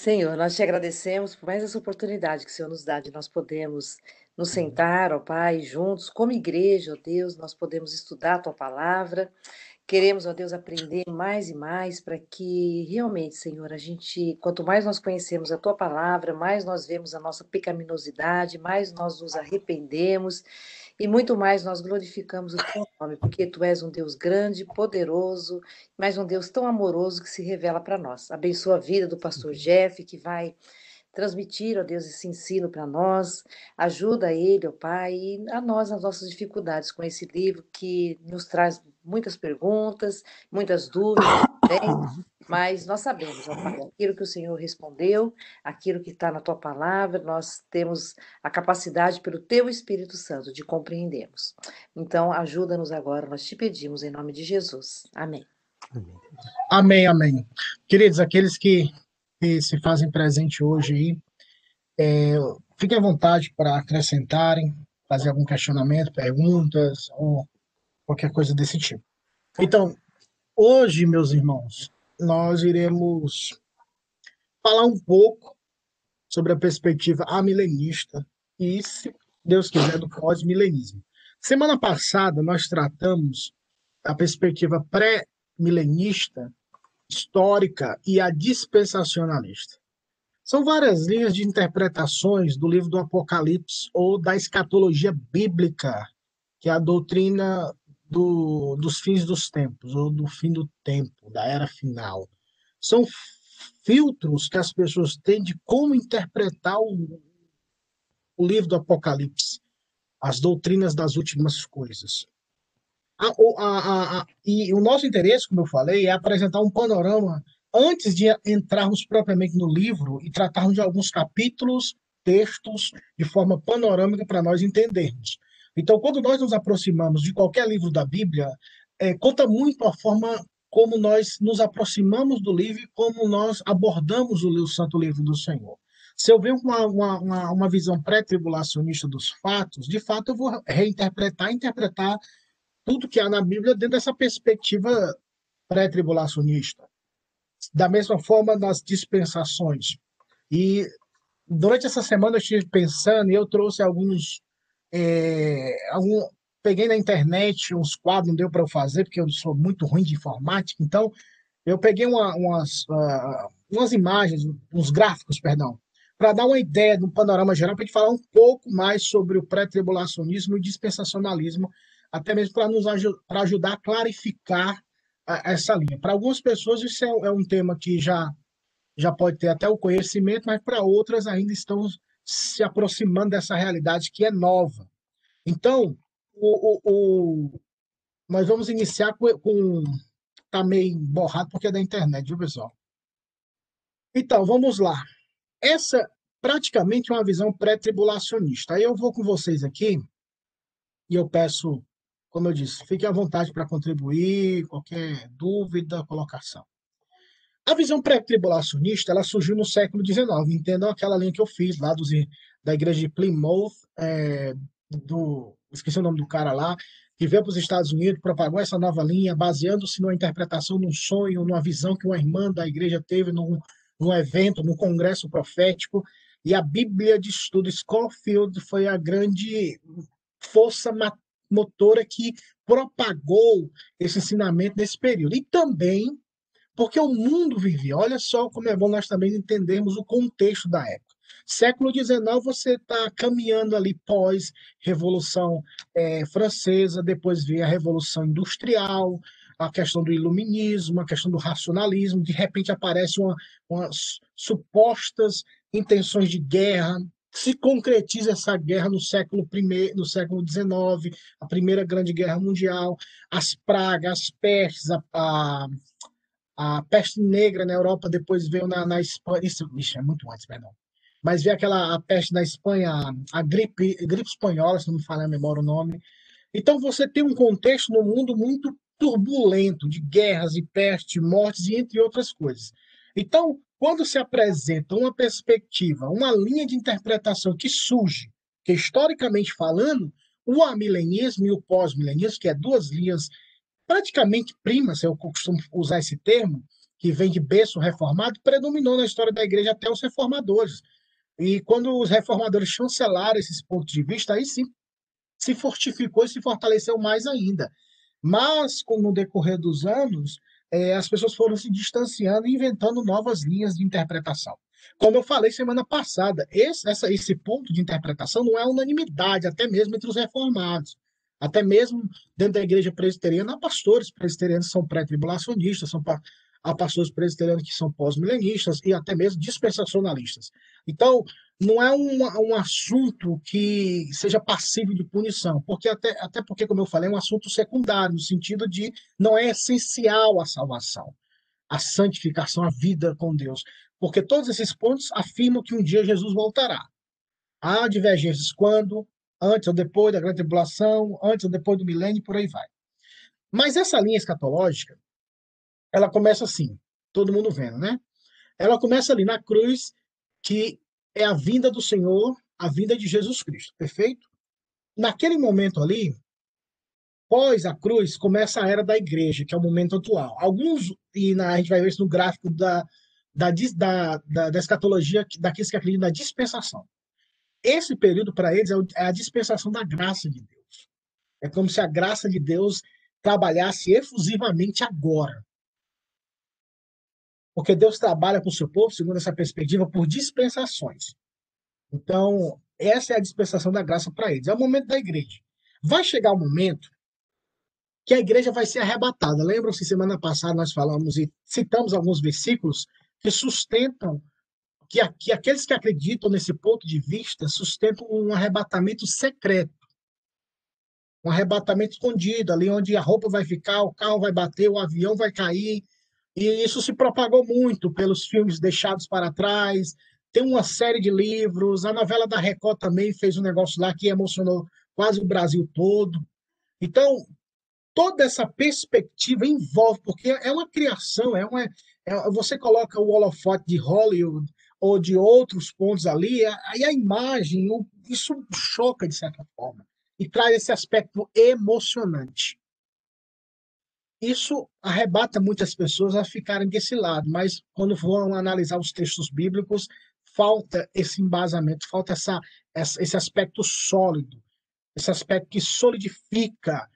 Senhor, nós te agradecemos por mais essa oportunidade que o Senhor nos dá de nós podermos nos sentar, ó Pai, juntos, como igreja, ó Deus, nós podemos estudar a tua palavra. Queremos, ó Deus, aprender mais e mais para que realmente, Senhor, a gente, quanto mais nós conhecemos a tua palavra, mais nós vemos a nossa pecaminosidade, mais nós nos arrependemos e muito mais nós glorificamos o teu nome, porque tu és um Deus grande, poderoso, mas um Deus tão amoroso que se revela para nós. Abençoa a vida do pastor Jeff, que vai transmitir, ó Deus, esse ensino para nós. Ajuda ele, ó Pai, e a nós nas nossas dificuldades com esse livro que nos traz muitas perguntas, muitas dúvidas também. Mas nós sabemos, ó Pai, aquilo que o Senhor respondeu, aquilo que está na tua palavra, nós temos a capacidade, pelo teu Espírito Santo, de compreendermos. Então, ajuda-nos agora, nós te pedimos, em nome de Jesus. Amém. Amém, amém. Queridos, aqueles que, que se fazem presente hoje aí, é, fiquem à vontade para acrescentarem, fazer algum questionamento, perguntas, ou qualquer coisa desse tipo. Então, hoje, meus irmãos, nós iremos falar um pouco sobre a perspectiva amilenista e, se Deus quiser, do pós-milenismo. Semana passada, nós tratamos a perspectiva pré-milenista, histórica e a dispensacionalista. São várias linhas de interpretações do livro do Apocalipse ou da escatologia bíblica, que é a doutrina do, dos fins dos tempos, ou do fim do tempo, da era final. São filtros que as pessoas têm de como interpretar o, o livro do Apocalipse, as doutrinas das últimas coisas. A, a, a, e o nosso interesse, como eu falei, é apresentar um panorama antes de entrarmos propriamente no livro e tratarmos de alguns capítulos, textos, de forma panorâmica para nós entendermos. Então, quando nós nos aproximamos de qualquer livro da Bíblia, é, conta muito a forma como nós nos aproximamos do livro e como nós abordamos o, Santo Livro do Senhor. Se eu venho com uma, uma, uma visão pré-tribulacionista dos fatos, de fato eu vou reinterpretar, interpretar tudo que há na Bíblia dentro dessa perspectiva pré-tribulacionista. Da mesma forma nas dispensações. E durante essa semana eu estive pensando e eu trouxe alguns é, algum, peguei na internet uns quadros, não deu para eu fazer, porque eu sou muito ruim de informática, então eu peguei uma, umas, uh, umas imagens, uns gráficos, perdão, para dar uma ideia do panorama geral, para a gente falar um pouco mais sobre o pré-tribulacionismo e dispensacionalismo, até mesmo para nos aj pra ajudar a clarificar a, essa linha. Para algumas pessoas isso é, é um tema que já, já pode ter até o conhecimento, mas para outras ainda estão se aproximando dessa realidade que é nova. Então, o, o, o nós vamos iniciar com, com. Tá meio borrado porque é da internet, viu, pessoal? Então, vamos lá. Essa praticamente é uma visão pré-tribulacionista. Aí eu vou com vocês aqui e eu peço, como eu disse, fiquem à vontade para contribuir, qualquer dúvida, colocação. A visão pré-tribulacionista ela surgiu no século XIX. Entendam aquela linha que eu fiz lá dos, da igreja de Plymouth, é, do, esqueci o nome do cara lá, que veio para os Estados Unidos, propagou essa nova linha, baseando-se numa interpretação, num sonho, numa visão que uma irmã da igreja teve num, num evento, num congresso profético. E a Bíblia de Estudo Schofield foi a grande força motora que propagou esse ensinamento nesse período. E também porque o mundo vivia. Olha só como é bom nós também entendermos o contexto da época. Século XIX, você está caminhando ali pós-Revolução é, Francesa, depois veio a Revolução Industrial, a questão do iluminismo, a questão do racionalismo, de repente aparecem uma, umas supostas intenções de guerra, se concretiza essa guerra no século I, no século XIX, a Primeira Grande Guerra Mundial, as pragas, as pestes, a, a a peste negra na Europa depois veio na, na Espanha. Isso, isso é muito antes, perdão. Mas veio aquela a peste na Espanha, a gripe, gripe espanhola, se não me falha a memória o nome. Então você tem um contexto no mundo muito turbulento, de guerras e peste, mortes e entre outras coisas. Então, quando se apresenta uma perspectiva, uma linha de interpretação que surge, que historicamente falando, o amilenismo e o pós-milenismo, que é duas linhas praticamente primas, eu costumo usar esse termo, que vem de berço reformado, predominou na história da igreja até os reformadores. E quando os reformadores chancelaram esses pontos de vista, aí sim se fortificou e se fortaleceu mais ainda. Mas, com no decorrer dos anos, é, as pessoas foram se distanciando e inventando novas linhas de interpretação. Como eu falei semana passada, esse, essa, esse ponto de interpretação não é unanimidade, até mesmo entre os reformados. Até mesmo dentro da igreja presbiteriana, há pastores presbiterianos que são pré-tribulacionistas, são há pastores presbiterianos que são pós-milenistas e até mesmo dispensacionalistas. Então, não é um, um assunto que seja passível de punição, porque até, até porque, como eu falei, é um assunto secundário, no sentido de não é essencial a salvação, a santificação, a vida com Deus. Porque todos esses pontos afirmam que um dia Jesus voltará. Há divergências quando, antes ou depois da grande tribulação, antes ou depois do milênio, por aí vai. Mas essa linha escatológica, ela começa assim, todo mundo vendo, né? Ela começa ali na cruz, que é a vinda do Senhor, a vinda de Jesus Cristo, perfeito? Naquele momento ali, pós a cruz, começa a era da igreja, que é o momento atual. Alguns, e na, a gente vai ver isso no gráfico da, da, da, da, da escatologia, daqueles que acreditam na dispensação. Esse período, para eles, é, é a dispensação da graça de Deus. É como se a graça de Deus trabalhasse efusivamente agora. Porque Deus trabalha com o seu povo, segundo essa perspectiva, por dispensações. Então, essa é a dispensação da graça para eles. É o momento da igreja. Vai chegar o momento que a igreja vai ser arrebatada. Lembram-se, semana passada nós falamos e citamos alguns versículos que sustentam, que, que aqueles que acreditam nesse ponto de vista sustentam um arrebatamento secreto. Um arrebatamento escondido, ali onde a roupa vai ficar, o carro vai bater, o avião vai cair. E isso se propagou muito pelos filmes deixados para trás. Tem uma série de livros. A novela da Record também fez um negócio lá que emocionou quase o Brasil todo. Então, toda essa perspectiva envolve, porque é uma criação, é uma, é, você coloca o holofote de Hollywood ou de outros pontos ali, aí a imagem, isso choca de certa forma e traz esse aspecto emocionante. Isso arrebata muitas pessoas a ficarem desse lado, mas quando vão analisar os textos bíblicos, falta esse embasamento, falta essa, esse aspecto sólido, esse aspecto que solidifica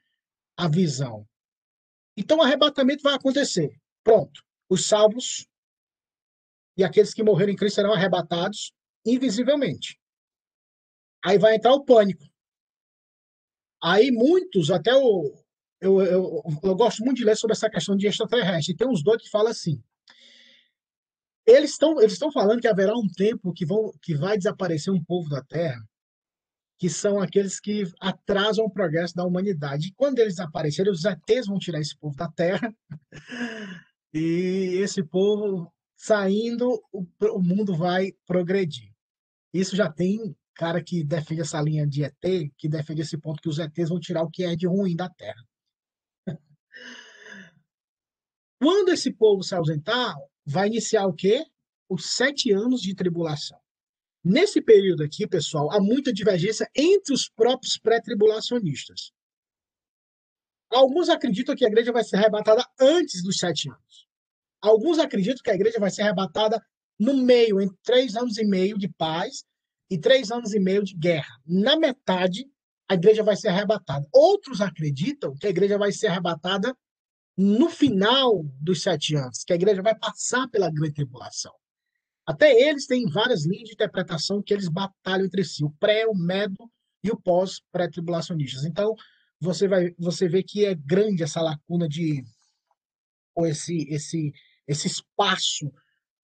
a visão. Então, o arrebatamento vai acontecer. Pronto. Os salvos e aqueles que morreram em Cristo serão arrebatados invisivelmente. Aí vai entrar o pânico. Aí muitos, até o. Eu, eu, eu gosto muito de ler sobre essa questão de extraterrestre. Tem uns dois que falam assim. Eles estão eles estão falando que haverá um tempo que, vão, que vai desaparecer um povo da Terra, que são aqueles que atrasam o progresso da humanidade. E quando eles aparecerem, os ETs vão tirar esse povo da Terra e esse povo saindo, o, o mundo vai progredir. Isso já tem cara que defende essa linha de ET, que defende esse ponto que os ETs vão tirar o que é de ruim da Terra. Quando esse povo se ausentar, vai iniciar o quê? Os sete anos de tribulação. Nesse período aqui, pessoal, há muita divergência entre os próprios pré-tribulacionistas. Alguns acreditam que a igreja vai ser arrebatada antes dos sete anos. Alguns acreditam que a igreja vai ser arrebatada no meio, em três anos e meio de paz e três anos e meio de guerra. Na metade, a igreja vai ser arrebatada. Outros acreditam que a igreja vai ser arrebatada no final dos sete anos, que a igreja vai passar pela grande tribulação. Até eles têm várias linhas de interpretação que eles batalham entre si, o pré, o medo e o pós-pré-tribulacionistas. Então, você vai você vê que é grande essa lacuna de ou esse esse esse espaço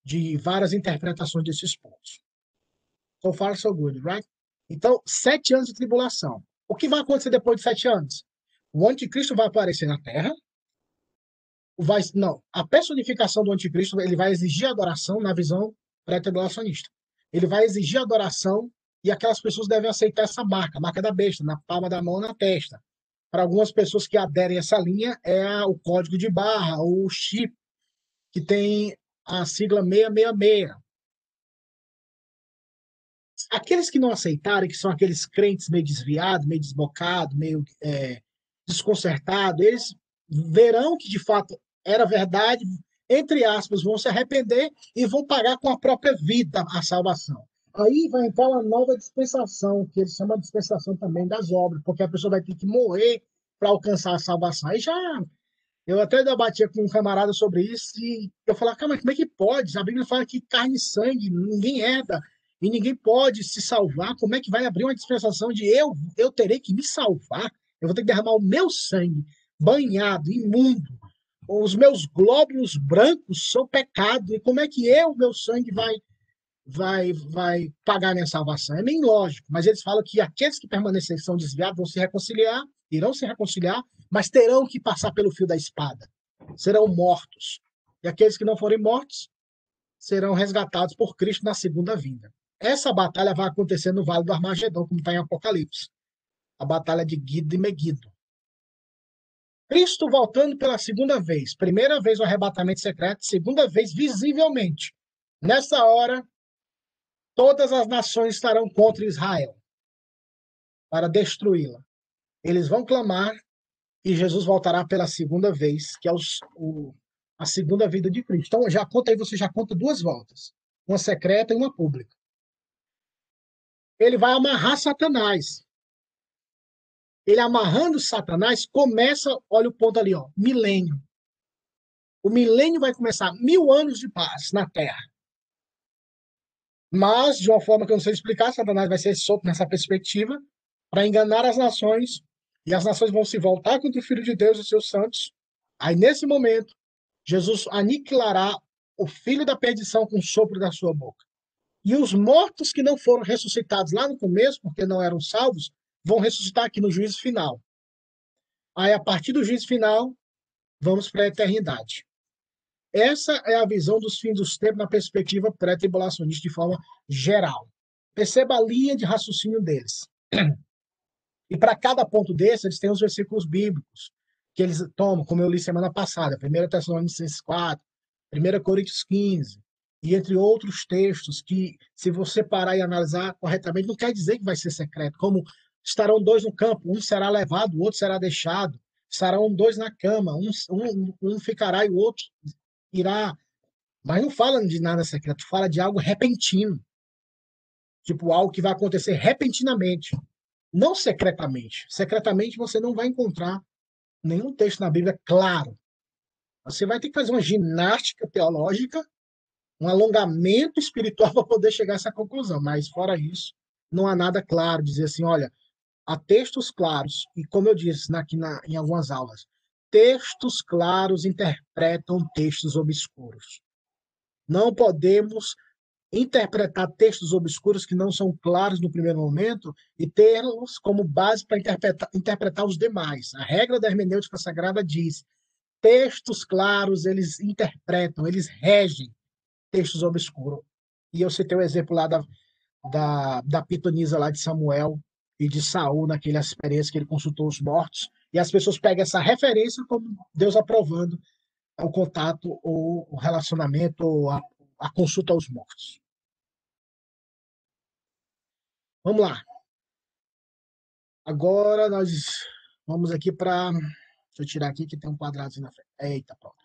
de várias interpretações desses pontos. So far so good, right? Então, sete anos de tribulação. O que vai acontecer depois de sete anos? O anticristo vai aparecer na Terra. Vai, não, a personificação do anticristo ele vai exigir adoração na visão pré-tribulacionista. Ele vai exigir adoração e aquelas pessoas devem aceitar essa marca, a marca da besta, na palma da mão na testa. Para algumas pessoas que aderem a essa linha, é o código de barra, o chip, que tem a sigla 666. Aqueles que não aceitarem, que são aqueles crentes meio desviados, meio desbocados, meio é, desconcertados, eles verão que de fato era verdade, entre aspas, vão se arrepender e vão pagar com a própria vida a salvação. Aí vai entrar uma nova dispensação, que eles chamam de dispensação também das obras, porque a pessoa vai ter que morrer para alcançar a salvação. Aí já. Eu até debatia com um camarada sobre isso e eu falava, cara, como é que pode? A Bíblia fala que carne e sangue, ninguém herda e ninguém pode se salvar. Como é que vai abrir uma dispensação de eu, eu terei que me salvar? Eu vou ter que derramar o meu sangue banhado, imundo. Os meus glóbulos brancos são pecado. E como é que eu, meu sangue, vai vai vai pagar minha salvação? É meio lógico, mas eles falam que aqueles que permanecerem são desviados vão se reconciliar, irão se reconciliar, mas terão que passar pelo fio da espada. Serão mortos. E aqueles que não forem mortos serão resgatados por Cristo na segunda vinda. Essa batalha vai acontecer no Vale do Armagedão, como está em Apocalipse. A batalha de Guido e Meguido. Cristo voltando pela segunda vez. Primeira vez o arrebatamento secreto, segunda vez visivelmente. Nessa hora, todas as nações estarão contra Israel para destruí-la. Eles vão clamar e Jesus voltará pela segunda vez, que é os, o, a segunda vida de Cristo. Então, já conta aí, você já conta duas voltas: uma secreta e uma pública. Ele vai amarrar Satanás ele amarrando Satanás, começa, olha o ponto ali, ó, milênio. O milênio vai começar mil anos de paz na Terra. Mas, de uma forma que eu não sei explicar, Satanás vai ser solto nessa perspectiva para enganar as nações, e as nações vão se voltar contra o Filho de Deus e seus santos. Aí, nesse momento, Jesus aniquilará o filho da perdição com o sopro da sua boca. E os mortos que não foram ressuscitados lá no começo, porque não eram salvos, vão ressuscitar aqui no juízo final. Aí, a partir do juízo final, vamos para a eternidade. Essa é a visão dos fins dos tempos na perspectiva pré-tribulacionista de forma geral. Perceba a linha de raciocínio deles. E para cada ponto desse, eles têm os versículos bíblicos que eles tomam, como eu li semana passada, 1 Tessalonicenses 4, 1 Coríntios 15, e entre outros textos que, se você parar e analisar corretamente, não quer dizer que vai ser secreto, como Estarão dois no campo, um será levado, o outro será deixado. Estarão dois na cama, um, um, um ficará e o outro irá. Mas não fala de nada secreto, fala de algo repentino. Tipo, algo que vai acontecer repentinamente, não secretamente. Secretamente você não vai encontrar nenhum texto na Bíblia claro. Você vai ter que fazer uma ginástica teológica, um alongamento espiritual para poder chegar a essa conclusão. Mas, fora isso, não há nada claro. Dizer assim, olha, há textos claros, e como eu disse aqui na, em algumas aulas, textos claros interpretam textos obscuros. Não podemos interpretar textos obscuros que não são claros no primeiro momento e tê-los como base para interpretar, interpretar os demais. A regra da hermenêutica sagrada diz: textos claros eles interpretam, eles regem textos obscuros. E eu citei o exemplo lá da, da, da pitonisa lá de Samuel, e de Saul naquela experiência que ele consultou os mortos, e as pessoas pegam essa referência como Deus aprovando o contato ou o relacionamento ou a, a consulta aos mortos. Vamos lá. Agora nós vamos aqui para. Deixa eu tirar aqui que tem um quadradinho na frente. Eita, pronto.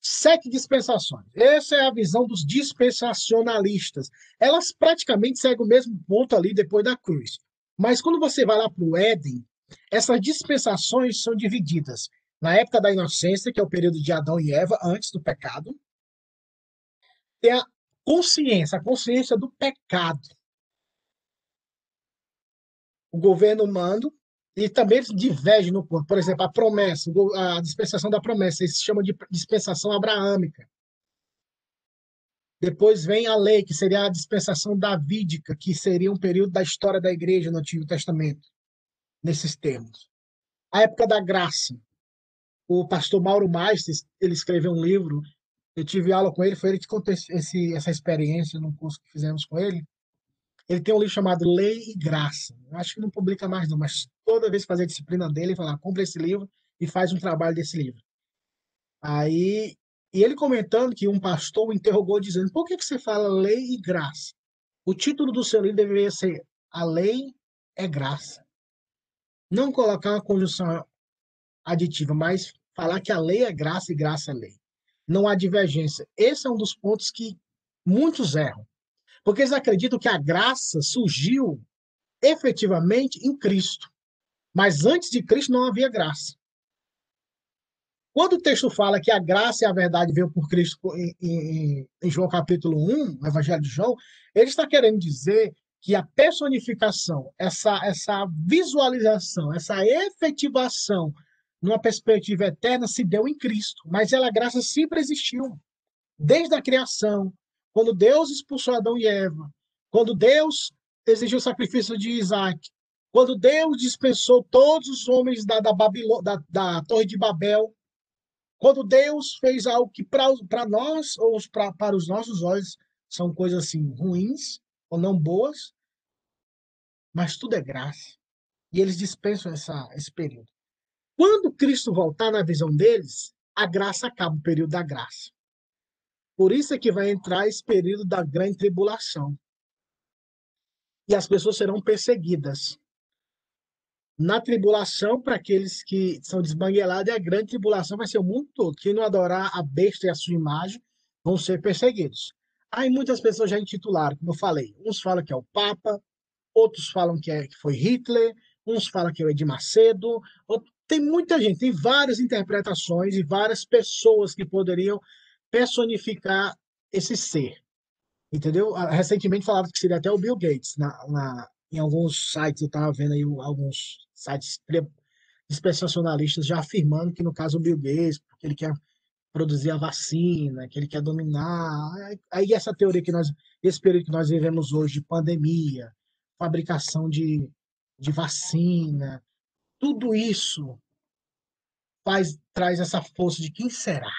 Sete dispensações. Essa é a visão dos dispensacionalistas. Elas praticamente seguem o mesmo ponto ali depois da cruz. Mas quando você vai lá para o Éden, essas dispensações são divididas na época da inocência, que é o período de Adão e Eva, antes do pecado. Tem a consciência, a consciência do pecado. O governo humano, e também eles divergem no ponto. Por exemplo, a promessa, a dispensação da promessa, eles chamam de dispensação abraâmica. Depois vem a lei, que seria a dispensação davídica, que seria um período da história da igreja no Antigo Testamento, nesses termos. A época da graça. O pastor Mauro Maestes, ele escreveu um livro, eu tive aula com ele, foi ele que contou esse, essa experiência num curso que fizemos com ele. Ele tem um livro chamado Lei e Graça. Eu acho que não publica mais não, mas toda vez que fazer a disciplina dele, ele fala, compra esse livro e faz um trabalho desse livro. Aí e ele comentando que um pastor o interrogou, dizendo: por que, que você fala lei e graça? O título do seu livro deveria ser A Lei é Graça. Não colocar uma conjunção aditiva, mas falar que a lei é graça e graça é lei. Não há divergência. Esse é um dos pontos que muitos erram. Porque eles acreditam que a graça surgiu efetivamente em Cristo. Mas antes de Cristo não havia graça. Quando o texto fala que a graça e a verdade veio por Cristo em, em, em João capítulo 1, no Evangelho de João, ele está querendo dizer que a personificação, essa, essa visualização, essa efetivação numa perspectiva eterna se deu em Cristo, mas ela, graça sempre existiu. Desde a criação, quando Deus expulsou Adão e Eva, quando Deus exigiu o sacrifício de Isaac, quando Deus dispensou todos os homens da, da, da, da Torre de Babel, quando Deus fez algo que para nós, ou pra, para os nossos olhos, são coisas assim ruins ou não boas, mas tudo é graça. E eles dispensam essa, esse período. Quando Cristo voltar na visão deles, a graça acaba, o período da graça. Por isso é que vai entrar esse período da grande tribulação. E as pessoas serão perseguidas na tribulação, para aqueles que são desbanguelados, e a grande tribulação vai ser o mundo todo. Quem não adorar a besta e a sua imagem vão ser perseguidos. Aí muitas pessoas já intitularam, como eu falei. Uns falam que é o Papa, outros falam que, é, que foi Hitler, uns falam que é o Edir Macedo. Outro... Tem muita gente, tem várias interpretações e várias pessoas que poderiam personificar esse ser. Entendeu? Ah, recentemente falavam que seria até o Bill Gates na, na em alguns sites, eu estava vendo aí alguns sites dispensacionalistas já afirmando que, no caso, o Bill Gates, porque ele quer produzir a vacina, que ele quer dominar. Aí essa teoria que nós, esse período que nós vivemos hoje de pandemia, fabricação de, de vacina, tudo isso faz, traz essa força de quem será?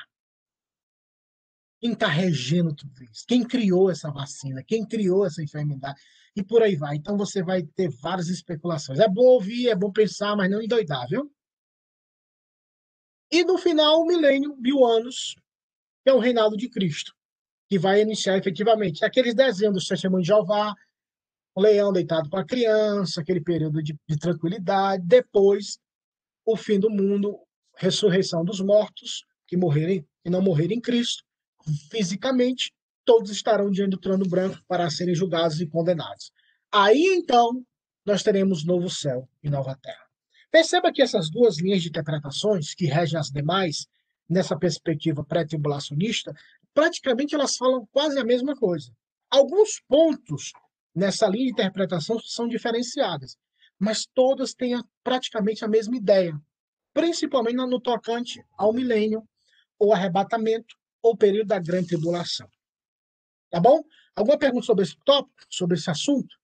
Quem está regendo tudo isso? Quem criou essa vacina? Quem criou essa enfermidade? e por aí vai. Então você vai ter várias especulações. É bom ouvir, é bom pensar, mas não endoidar, viu? E no final, o milênio, mil anos, que é o reinado de Cristo, que vai iniciar efetivamente. Aqueles desenhos do Testemunho de Jeová, o leão deitado para a criança, aquele período de, de tranquilidade. Depois, o fim do mundo, ressurreição dos mortos, que morrerem e não morrerem em Cristo, fisicamente, todos estarão diante do trono branco para serem julgados e condenados. Aí então nós teremos novo céu e nova terra. Perceba que essas duas linhas de interpretações que regem as demais nessa perspectiva pré-tribulacionista, praticamente elas falam quase a mesma coisa. Alguns pontos nessa linha de interpretação são diferenciadas, mas todas têm praticamente a mesma ideia, principalmente no tocante ao milênio, ou arrebatamento, ou período da grande tribulação. Tá bom? Alguma pergunta sobre esse tópico, sobre esse assunto?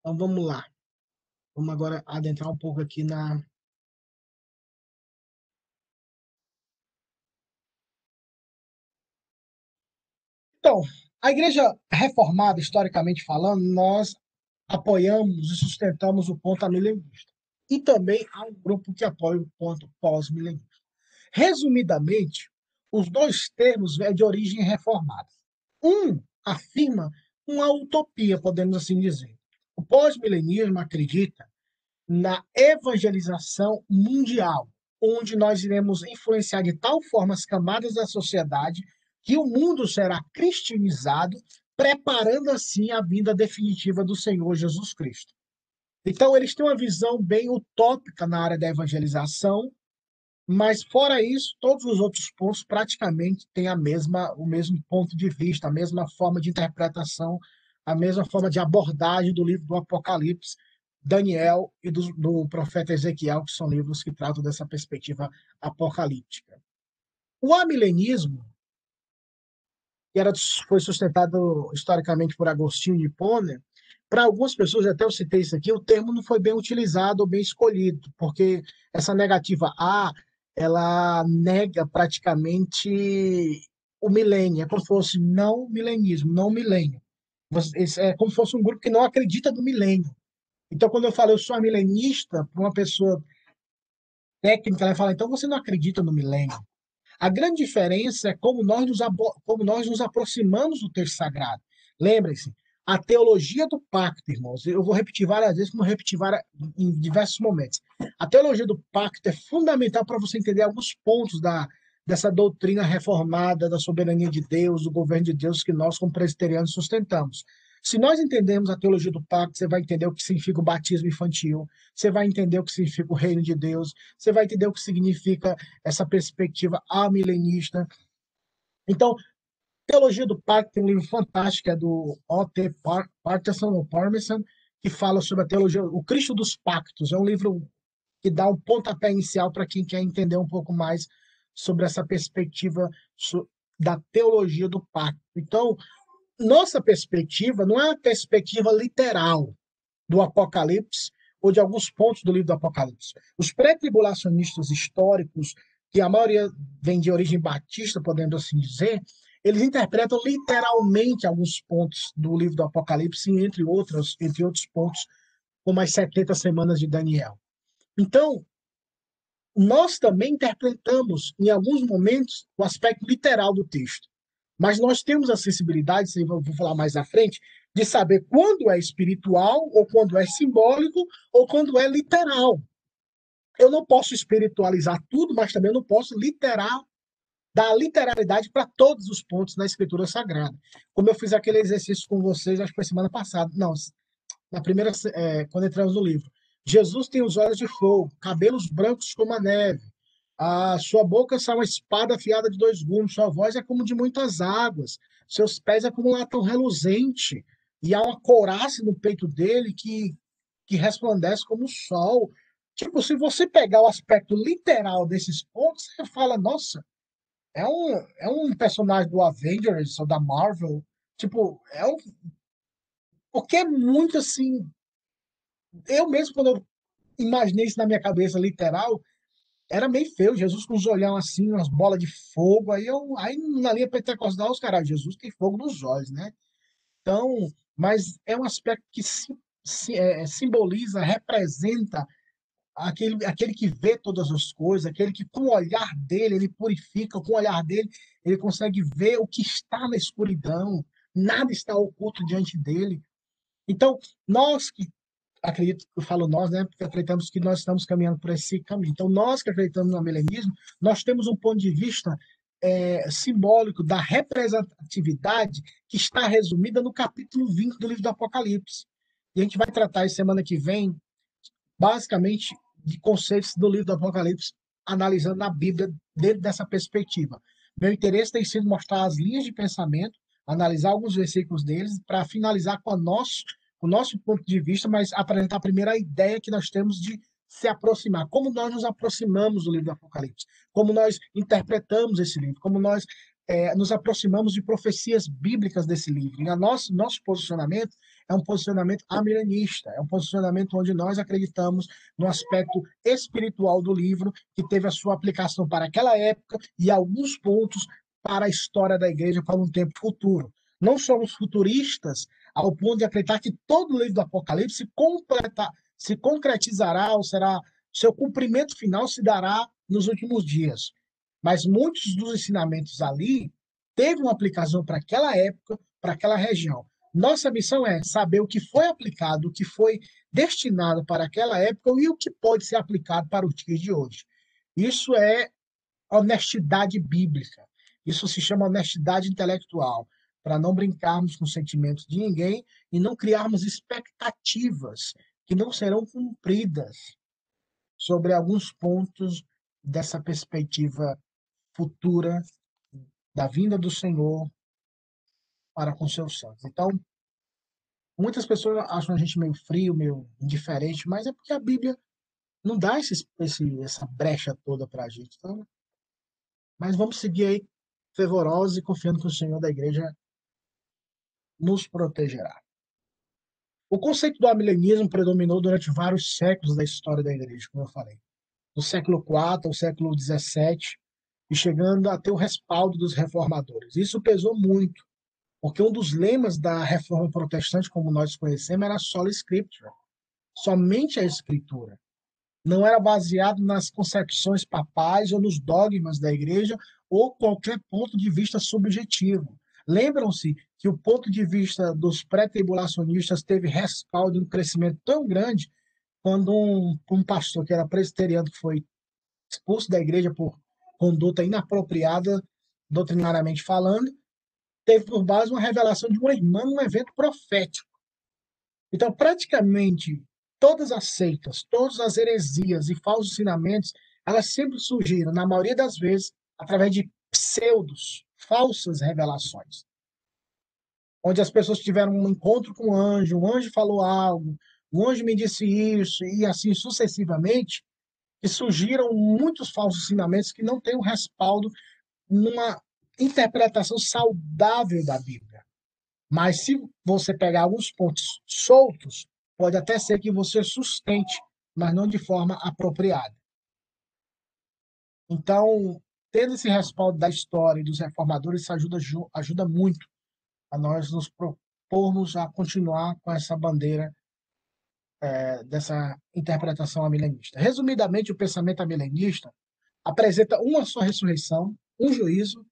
Então vamos lá. Vamos agora adentrar um pouco aqui na. Então, a igreja reformada, historicamente falando, nós apoiamos e sustentamos o ponto amilenista. E também há um grupo que apoia o ponto pós-milenista. Resumidamente, os dois termos é de origem reformada. Um afirma uma utopia, podemos assim dizer. O pós-milenismo acredita na evangelização mundial, onde nós iremos influenciar de tal forma as camadas da sociedade que o mundo será cristianizado, preparando assim a vinda definitiva do Senhor Jesus Cristo. Então, eles têm uma visão bem utópica na área da evangelização, mas fora isso, todos os outros pontos praticamente têm a mesma, o mesmo ponto de vista, a mesma forma de interpretação, a mesma forma de abordagem do livro do Apocalipse, Daniel e do, do profeta Ezequiel, que são livros que tratam dessa perspectiva apocalíptica. O amilenismo, que era, foi sustentado historicamente por Agostinho de Hipona, para algumas pessoas, até eu citei isso aqui, o termo não foi bem utilizado ou bem escolhido, porque essa negativa a ela nega praticamente o milênio, é como se fosse não milenismo, não milênio. É como se fosse um grupo que não acredita no milênio. Então, quando eu falo eu sou milenista, para uma pessoa técnica, ela vai falar, então você não acredita no milênio. A grande diferença é como nós nos, como nós nos aproximamos do texto sagrado. Lembrem-se, a teologia do pacto, irmãos, eu vou repetir várias vezes, como repetir várias, em diversos momentos. a teologia do pacto é fundamental para você entender alguns pontos da, dessa doutrina reformada da soberania de Deus, do governo de Deus que nós, como presbiterianos, sustentamos. Se nós entendemos a teologia do pacto, você vai entender o que significa o batismo infantil, você vai entender o que significa o reino de Deus, você vai entender o que significa essa perspectiva amilenista. Então, Teologia do Pacto tem um livro fantástico, é do O.T. Parkinson ou Parmesan, que fala sobre a teologia, o Cristo dos Pactos. É um livro que dá um pontapé inicial para quem quer entender um pouco mais sobre essa perspectiva da teologia do pacto. Então, nossa perspectiva não é a perspectiva literal do Apocalipse ou de alguns pontos do livro do Apocalipse. Os pré-tribulacionistas históricos, que a maioria vem de origem batista, podemos assim dizer, eles interpretam literalmente alguns pontos do livro do Apocalipse, entre outros, entre outros pontos, como as 70 semanas de Daniel. Então, nós também interpretamos, em alguns momentos, o aspecto literal do texto. Mas nós temos a sensibilidade, se vou falar mais à frente, de saber quando é espiritual, ou quando é simbólico, ou quando é literal. Eu não posso espiritualizar tudo, mas também não posso literar, dar literalidade para todos os pontos da Escritura Sagrada. Como eu fiz aquele exercício com vocês, acho que foi semana passada. Não, na primeira, é, quando entramos no livro. Jesus tem os olhos de fogo, cabelos brancos como a neve, a sua boca sai uma espada afiada de dois gumes, sua voz é como de muitas águas, seus pés é como um latão reluzente, e há uma couraça no peito dele que, que resplandece como o sol. Tipo, se você pegar o aspecto literal desses pontos, você fala, nossa, é um, é um personagem do Avengers ou da Marvel. Tipo, é um. Porque é muito assim. Eu mesmo, quando eu imaginei isso na minha cabeça literal, era meio feio, Jesus com os olhão assim, umas bolas de fogo. Aí, eu, aí na linha pentecostal, os caras, Jesus tem fogo nos olhos, né? Então, mas é um aspecto que se, se, é, simboliza, representa aquele, aquele que vê todas as coisas, aquele que com o olhar dele, ele purifica, com o olhar dele, ele consegue ver o que está na escuridão, nada está oculto diante dele. Então, nós que acredito que eu falo nós, né, porque acreditamos que nós estamos caminhando por esse caminho. Então, nós que acreditamos no milenismo, nós temos um ponto de vista é, simbólico da representatividade que está resumida no capítulo 20 do livro do Apocalipse. E a gente vai tratar semana que vem, basicamente, de conceitos do livro do Apocalipse, analisando a Bíblia dentro dessa perspectiva. Meu interesse tem sido mostrar as linhas de pensamento, analisar alguns versículos deles, para finalizar com a nosso o nosso ponto de vista, mas apresentar primeiro a ideia que nós temos de se aproximar, como nós nos aproximamos do livro do Apocalipse, como nós interpretamos esse livro, como nós é, nos aproximamos de profecias bíblicas desse livro. E a nosso, nosso posicionamento é um posicionamento amilenista, é um posicionamento onde nós acreditamos no aspecto espiritual do livro, que teve a sua aplicação para aquela época e alguns pontos para a história da igreja para um tempo futuro. Não somos futuristas ao ponto de acreditar que todo o livro do Apocalipse se, completa, se concretizará ou será seu cumprimento final se dará nos últimos dias. Mas muitos dos ensinamentos ali teve uma aplicação para aquela época, para aquela região. Nossa missão é saber o que foi aplicado, o que foi destinado para aquela época e o que pode ser aplicado para os dias de hoje. Isso é honestidade bíblica. Isso se chama honestidade intelectual para não brincarmos com os sentimentos de ninguém e não criarmos expectativas que não serão cumpridas sobre alguns pontos dessa perspectiva futura da vinda do Senhor para com seus santos. Então, muitas pessoas acham a gente meio frio, meio indiferente, mas é porque a Bíblia não dá esse, esse, essa brecha toda para a gente. Então, mas vamos seguir aí fervorosos e confiando que o Senhor da igreja nos protegerá. O conceito do amilenismo predominou durante vários séculos da história da igreja, como eu falei. Do século IV ao século XVII, e chegando a ter o respaldo dos reformadores. Isso pesou muito, porque um dos lemas da reforma protestante, como nós conhecemos, era sola scriptura, somente a escritura. Não era baseado nas concepções papais ou nos dogmas da igreja ou qualquer ponto de vista subjetivo. Lembram-se que o ponto de vista dos pré-tribulacionistas teve respaldo e um crescimento tão grande quando um, um pastor que era presbiteriano foi expulso da igreja por conduta inapropriada, doutrinariamente falando, teve por base uma revelação de uma irmã num evento profético. Então, praticamente todas as seitas, todas as heresias e falsos ensinamentos, elas sempre surgiram, na maioria das vezes, através de pseudos, falsas revelações. Onde as pessoas tiveram um encontro com o anjo, o anjo falou algo, o anjo me disse isso, e assim sucessivamente, e surgiram muitos falsos ensinamentos que não têm um respaldo numa interpretação saudável da Bíblia. Mas se você pegar alguns pontos soltos, pode até ser que você sustente, mas não de forma apropriada. Então, tendo esse respaldo da história e dos reformadores, isso ajuda, ajuda muito a nós nos propormos a continuar com essa bandeira é, dessa interpretação amilenista. Resumidamente, o pensamento amilenista apresenta uma só ressurreição, um juízo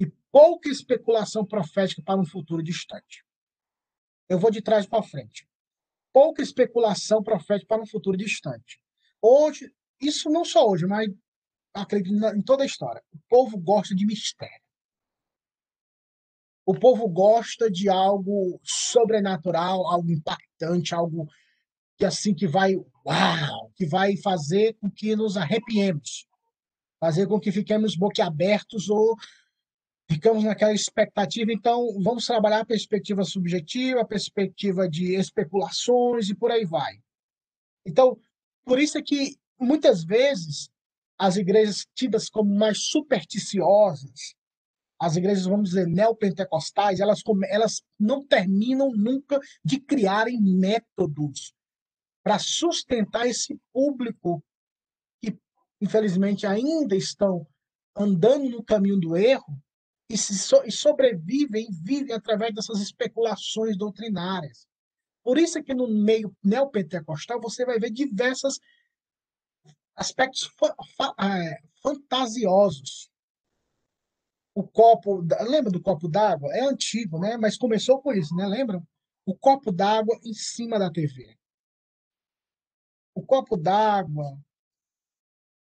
e pouca especulação profética para um futuro distante. Eu vou de trás para frente. Pouca especulação profética para um futuro distante. Hoje, isso não só hoje, mas acredito em toda a história. O povo gosta de mistério. O povo gosta de algo sobrenatural, algo impactante, algo que assim que vai, uau, que vai fazer com que nos arrepiemos, fazer com que fiquemos boquiabertos ou ficamos naquela expectativa. Então, vamos trabalhar a perspectiva subjetiva, a perspectiva de especulações e por aí vai. Então, por isso é que muitas vezes as igrejas tidas como mais supersticiosas, as igrejas, vamos dizer, neopentecostais, elas, elas não terminam nunca de criarem métodos para sustentar esse público que, infelizmente, ainda estão andando no caminho do erro e, se so, e sobrevivem, vivem através dessas especulações doutrinárias. Por isso é que no meio neopentecostal você vai ver diversos aspectos fa fa é, fantasiosos. O copo, lembra do copo d'água? É antigo, né? Mas começou com isso, né? Lembram? O copo d'água em cima da TV. O copo d'água,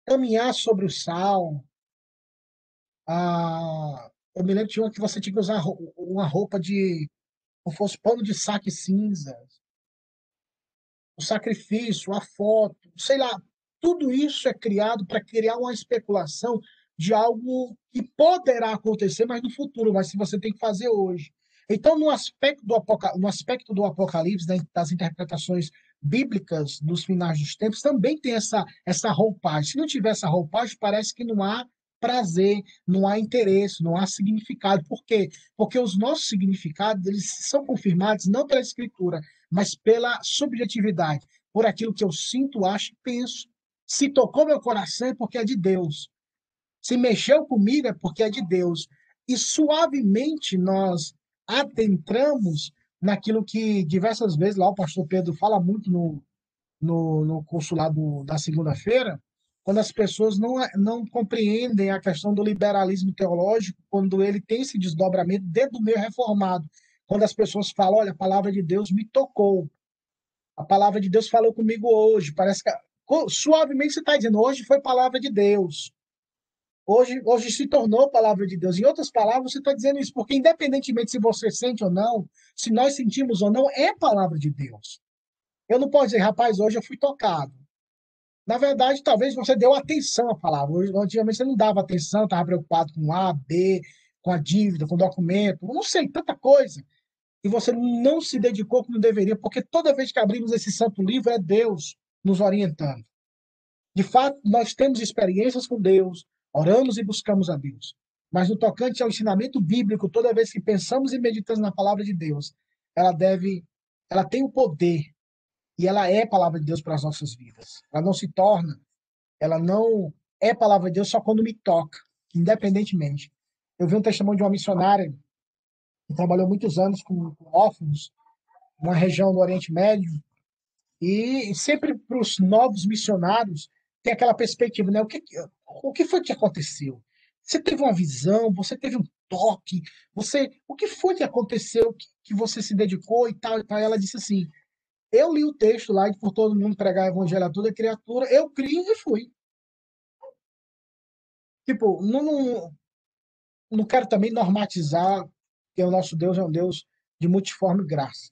caminhar sobre o sal, ah, eu me lembro de uma que você tinha que usar uma roupa de. como fosse pano de saque cinza. O sacrifício, a foto, sei lá. Tudo isso é criado para criar uma especulação de algo que poderá acontecer, mas no futuro, mas se você tem que fazer hoje. Então, no aspecto do, apoca... no aspecto do Apocalipse, das interpretações bíblicas dos finais dos tempos, também tem essa, essa roupagem. Se não tiver essa roupagem, parece que não há prazer, não há interesse, não há significado. Por quê? Porque os nossos significados eles são confirmados não pela escritura, mas pela subjetividade, por aquilo que eu sinto, acho e penso. Se tocou meu coração é porque é de Deus. Se mexeu comigo é porque é de Deus. E suavemente nós adentramos naquilo que diversas vezes lá o pastor Pedro fala muito no, no, no consulado da segunda-feira, quando as pessoas não, não compreendem a questão do liberalismo teológico, quando ele tem esse desdobramento dentro do meio reformado. Quando as pessoas falam, olha, a palavra de Deus me tocou. A palavra de Deus falou comigo hoje. Parece que suavemente você está dizendo, hoje foi palavra de Deus. Hoje, hoje se tornou palavra de Deus. Em outras palavras, você está dizendo isso, porque independentemente se você sente ou não, se nós sentimos ou não, é palavra de Deus. Eu não posso dizer, rapaz, hoje eu fui tocado. Na verdade, talvez você deu atenção à palavra. Antigamente você não dava atenção, estava preocupado com A, B, com a dívida, com o documento, não sei, tanta coisa. E você não se dedicou como deveria, porque toda vez que abrimos esse santo livro é Deus nos orientando. De fato, nós temos experiências com Deus, oramos e buscamos a Deus. Mas no tocante ao ensinamento bíblico, toda vez que pensamos e meditamos na palavra de Deus, ela deve, ela tem o poder e ela é palavra de Deus para as nossas vidas. Ela não se torna, ela não é palavra de Deus só quando me toca, independentemente. Eu vi um testemunho de uma missionária que trabalhou muitos anos com, órfãos, numa região do Oriente Médio, e sempre para os novos missionários tem aquela perspectiva, né? O que, o que foi que aconteceu? Você teve uma visão, você teve um toque, você, o que foi que aconteceu que, que você se dedicou e tal e tal? E ela disse assim: Eu li o texto lá de por todo mundo pregar evangelho a toda criatura, eu criei e fui. Tipo, não, não, não quero também normatizar que o nosso Deus é um Deus de multiforme graça.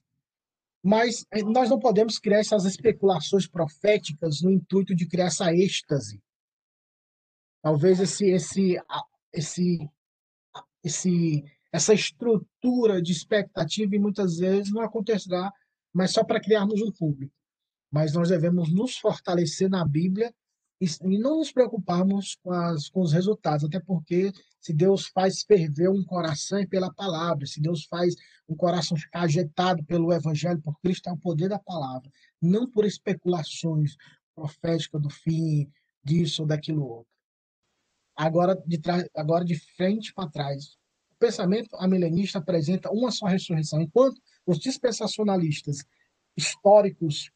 Mas eh, nós não podemos criar essas especulações proféticas no intuito de criar essa êxtase. Talvez esse, esse, esse, esse, essa estrutura de expectativa e muitas vezes não acontecerá, mas só para criarmos um público. Mas nós devemos nos fortalecer na Bíblia e não nos preocuparmos com, as, com os resultados, até porque se Deus faz ferver um coração é pela palavra, se Deus faz um coração ficar ajetado pelo Evangelho, por Cristo, é o poder da palavra, não por especulações proféticas do fim, disso ou daquilo outro. Agora, de, agora de frente para trás, o pensamento amilenista apresenta uma só ressurreição, enquanto os dispensacionalistas históricos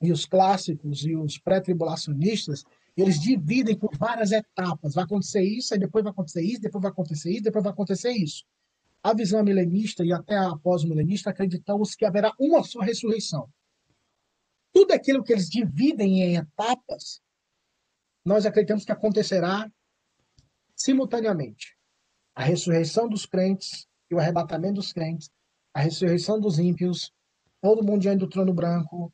e os clássicos e os pré-tribulacionistas, eles dividem por várias etapas. Vai acontecer isso, aí depois vai acontecer isso, depois vai acontecer isso, depois vai acontecer isso. A visão milenista e até a pós-milenista acreditamos que haverá uma só ressurreição. Tudo aquilo que eles dividem em etapas, nós acreditamos que acontecerá simultaneamente. A ressurreição dos crentes e o arrebatamento dos crentes, a ressurreição dos ímpios, todo mundo diante do trono branco,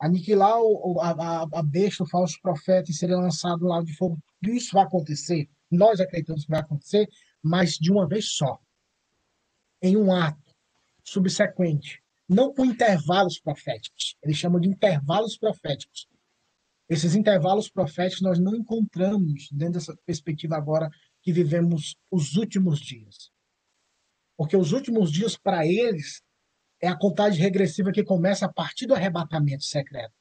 aniquilar o, a, a besta, o falso profeta e ser lançado lá de fogo. Tudo isso vai acontecer. Nós acreditamos que vai acontecer, mas de uma vez só. Em um ato subsequente. Não com intervalos proféticos. Eles chamam de intervalos proféticos. Esses intervalos proféticos nós não encontramos dentro dessa perspectiva agora que vivemos os últimos dias. Porque os últimos dias, para eles, é a contagem regressiva que começa a partir do arrebatamento secreto.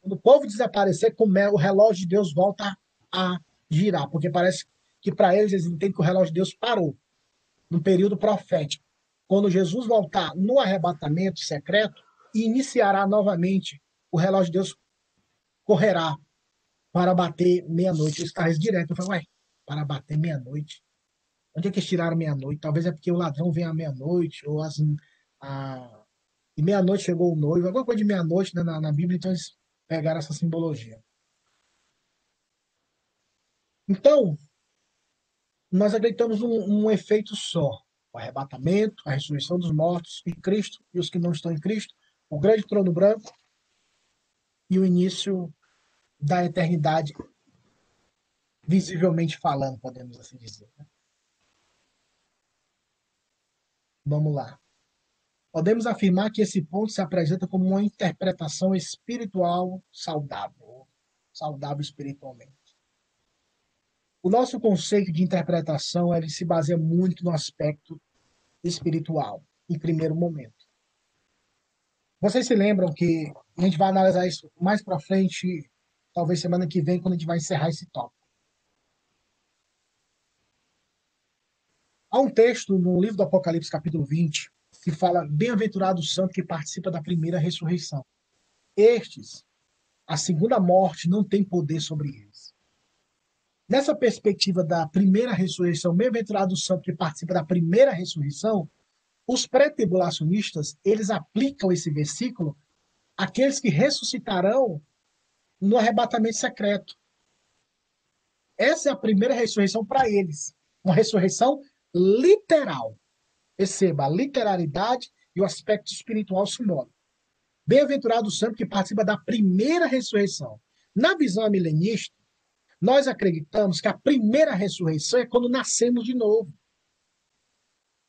Quando o povo desaparecer, o relógio de Deus volta a girar, porque parece que para eles eles entendem que o relógio de Deus parou no período profético. Quando Jesus voltar no arrebatamento secreto e iniciará novamente, o relógio de Deus correrá para bater meia-noite. Os caras direto. Eu ué, para bater meia-noite? Onde é que eles tiraram meia-noite? Talvez é porque o ladrão vem à meia-noite, ou as, a, e meia-noite chegou o noivo, alguma coisa de meia-noite né, na, na Bíblia, então eles pegaram essa simbologia. Então, nós acreditamos um, um efeito só: o arrebatamento, a ressurreição dos mortos em Cristo e os que não estão em Cristo, o grande trono branco e o início da eternidade, visivelmente falando, podemos assim dizer. Né? Vamos lá. Podemos afirmar que esse ponto se apresenta como uma interpretação espiritual saudável, saudável espiritualmente. O nosso conceito de interpretação ele se baseia muito no aspecto espiritual, em primeiro momento. Vocês se lembram que a gente vai analisar isso mais para frente, talvez semana que vem, quando a gente vai encerrar esse tópico. Há um texto no livro do Apocalipse, capítulo 20, que fala: Bem-aventurado o santo que participa da primeira ressurreição. Estes, a segunda morte não tem poder sobre eles. Nessa perspectiva da primeira ressurreição, bem-aventurado o santo que participa da primeira ressurreição, os pré-tribulacionistas, eles aplicam esse versículo àqueles que ressuscitarão no arrebatamento secreto. Essa é a primeira ressurreição para eles. Uma ressurreição literal. Perceba a literalidade e o aspecto espiritual simbólico. Bem-aventurado o santo que participa da primeira ressurreição. Na visão milenista, nós acreditamos que a primeira ressurreição é quando nascemos de novo.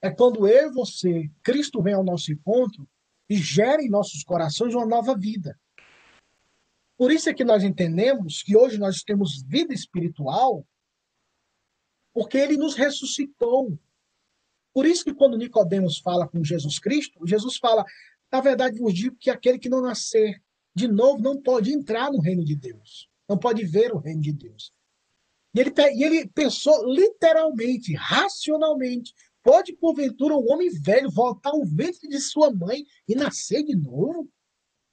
É quando eu e você, Cristo vem ao nosso encontro e gera em nossos corações uma nova vida. Por isso é que nós entendemos que hoje nós temos vida espiritual, porque ele nos ressuscitou. Por isso que quando Nicodemos fala com Jesus Cristo, Jesus fala: "Na verdade vos digo que aquele que não nascer de novo não pode entrar no reino de Deus, não pode ver o reino de Deus". E ele, e ele pensou literalmente, racionalmente, pode porventura um homem velho voltar ao ventre de sua mãe e nascer de novo?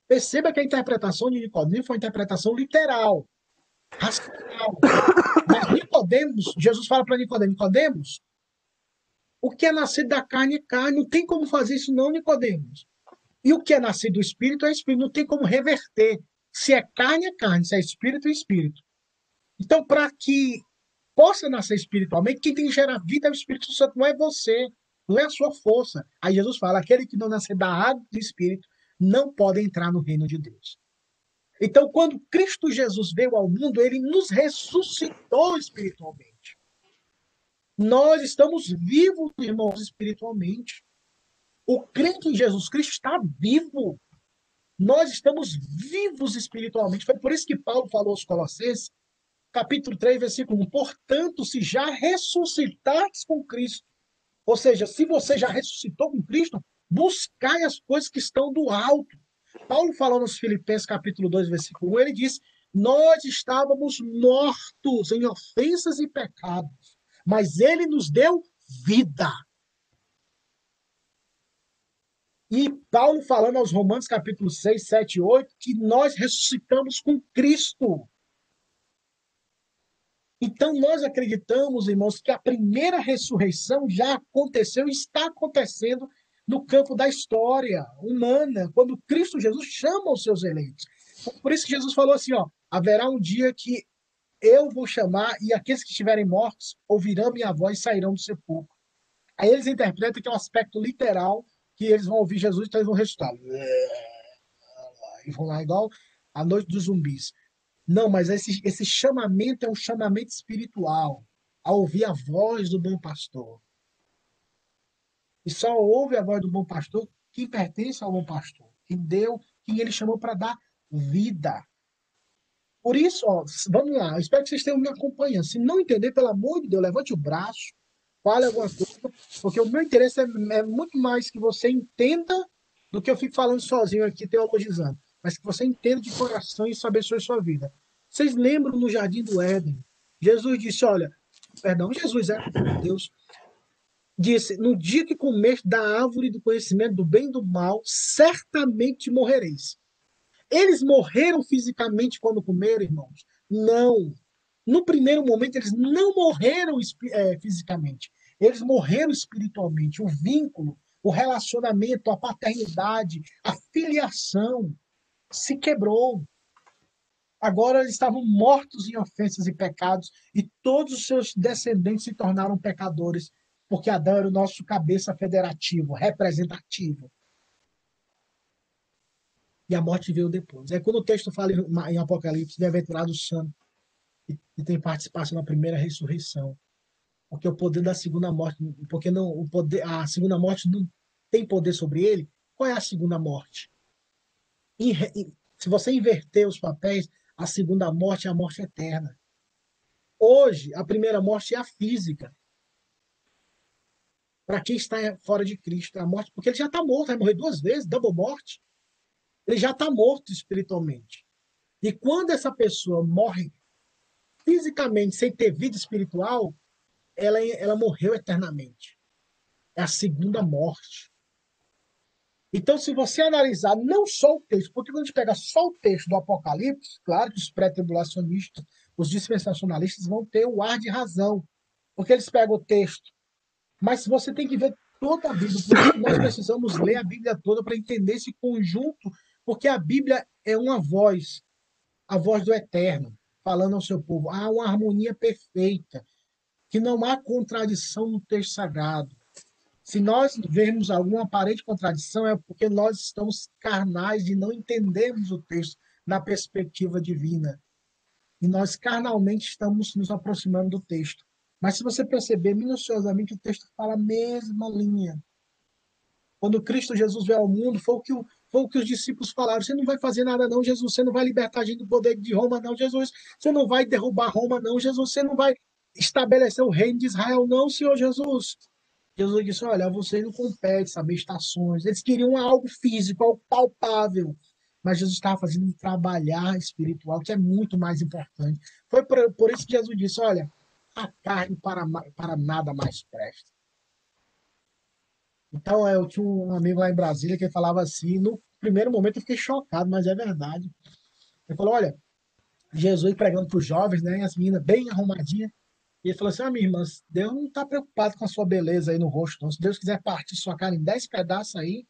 Perceba que a interpretação de Nicodemos foi uma interpretação literal, racional. Mas Nicodemos, Jesus fala para Nicodemos, Nicodemos, o que é nascer da carne é carne. Não tem como fazer isso, não, Nicodemos. E o que é nascido do espírito é espírito, não tem como reverter. Se é carne, é carne, se é espírito, é espírito. Então, para que possa nascer espiritualmente, quem tem que gerar vida é o Espírito Santo, não é você, não é a sua força. Aí Jesus fala: aquele que não nascer da água do Espírito não pode entrar no reino de Deus. Então, quando Cristo Jesus veio ao mundo, ele nos ressuscitou espiritualmente. Nós estamos vivos, irmãos, espiritualmente. O crente em Jesus Cristo está vivo. Nós estamos vivos espiritualmente. Foi por isso que Paulo falou aos Colossenses, capítulo 3, versículo 1. Portanto, se já ressuscitaste com Cristo, ou seja, se você já ressuscitou com Cristo, buscai as coisas que estão do alto. Paulo falou nos Filipenses, capítulo 2, versículo 1, ele diz: Nós estávamos mortos em ofensas e pecados, mas ele nos deu vida. E Paulo falando aos Romanos, capítulo 6, 7 e 8, que nós ressuscitamos com Cristo. Então, nós acreditamos, irmãos, que a primeira ressurreição já aconteceu e está acontecendo no campo da história humana, quando Cristo Jesus chama os seus eleitos. Por isso que Jesus falou assim: ó, haverá um dia que eu vou chamar e aqueles que estiverem mortos ouvirão minha voz e sairão do sepulcro. Aí eles interpretam que é um aspecto literal que eles vão ouvir Jesus, então eles vão ressuscitar. E vão lá igual a noite dos zumbis. Não, mas esse, esse chamamento é um chamamento espiritual, a ouvir a voz do bom pastor. E só ouve a voz do bom pastor quem pertence ao bom pastor, quem deu, quem ele chamou para dar vida. Por isso, ó, vamos lá, espero que vocês tenham me acompanhando. Se não entender, pelo amor de Deus, levante o braço, fale alguma coisa, porque o meu interesse é, é muito mais que você entenda do que eu fico falando sozinho aqui, teologizando mas que você entenda de coração e isso abençoe sua vida. Vocês lembram no jardim do Éden? Jesus disse: Olha, perdão, Jesus é Deus. Disse: No dia que comer da árvore do conhecimento do bem e do mal, certamente morrereis. Eles morreram fisicamente quando comeram, irmãos? Não. No primeiro momento, eles não morreram é, fisicamente. Eles morreram espiritualmente. O vínculo, o relacionamento, a paternidade, a filiação se quebrou. Agora eles estavam mortos em ofensas e pecados, e todos os seus descendentes se tornaram pecadores, porque Adão era o nosso cabeça federativo, representativo. E a morte veio depois. É quando o texto fala em Apocalipse, bem-aventurado santo, e, e tem participação na primeira ressurreição. Porque o poder da segunda morte, porque não, o poder, a segunda morte não tem poder sobre ele. Qual é a segunda morte? se você inverter os papéis, a segunda morte é a morte eterna. Hoje, a primeira morte é a física. Para quem está fora de Cristo, é a morte, porque ele já está morto, vai morrer duas vezes, double morte. Ele já está morto espiritualmente. E quando essa pessoa morre fisicamente, sem ter vida espiritual, ela, ela morreu eternamente. É a segunda morte. Então, se você analisar não só o texto, porque quando a gente pega só o texto do Apocalipse, claro que os pré-tribulacionistas, os dispensacionalistas vão ter o ar de razão, porque eles pegam o texto. Mas você tem que ver toda a Bíblia, nós precisamos ler a Bíblia toda para entender esse conjunto, porque a Bíblia é uma voz, a voz do Eterno, falando ao seu povo. Há uma harmonia perfeita, que não há contradição no texto sagrado. Se nós vermos alguma aparente contradição, é porque nós estamos carnais de não entendermos o texto na perspectiva divina. E nós carnalmente estamos nos aproximando do texto. Mas se você perceber minuciosamente, o texto fala a mesma linha. Quando Cristo Jesus veio ao mundo, foi o que, o, foi o que os discípulos falaram: você não vai fazer nada, não, Jesus. Você não vai libertar a gente do poder de Roma, não, Jesus. Você não vai derrubar Roma, não, Jesus. Você não vai estabelecer o reino de Israel, não, Senhor Jesus. Jesus disse: Olha, vocês não competem saber estações. Eles queriam algo físico, algo palpável. Mas Jesus estava fazendo um trabalhar espiritual, que é muito mais importante. Foi por, por isso que Jesus disse: Olha, a carne para, para nada mais presta. Então, eu tinha um amigo lá em Brasília que falava assim. No primeiro momento eu fiquei chocado, mas é verdade. Ele falou: Olha, Jesus pregando para os jovens, né, as meninas bem arrumadinhas. E ele falou assim: ah, minha irmã, Deus não está preocupado com a sua beleza aí no rosto, não. Se Deus quiser partir sua cara em dez pedaços aí,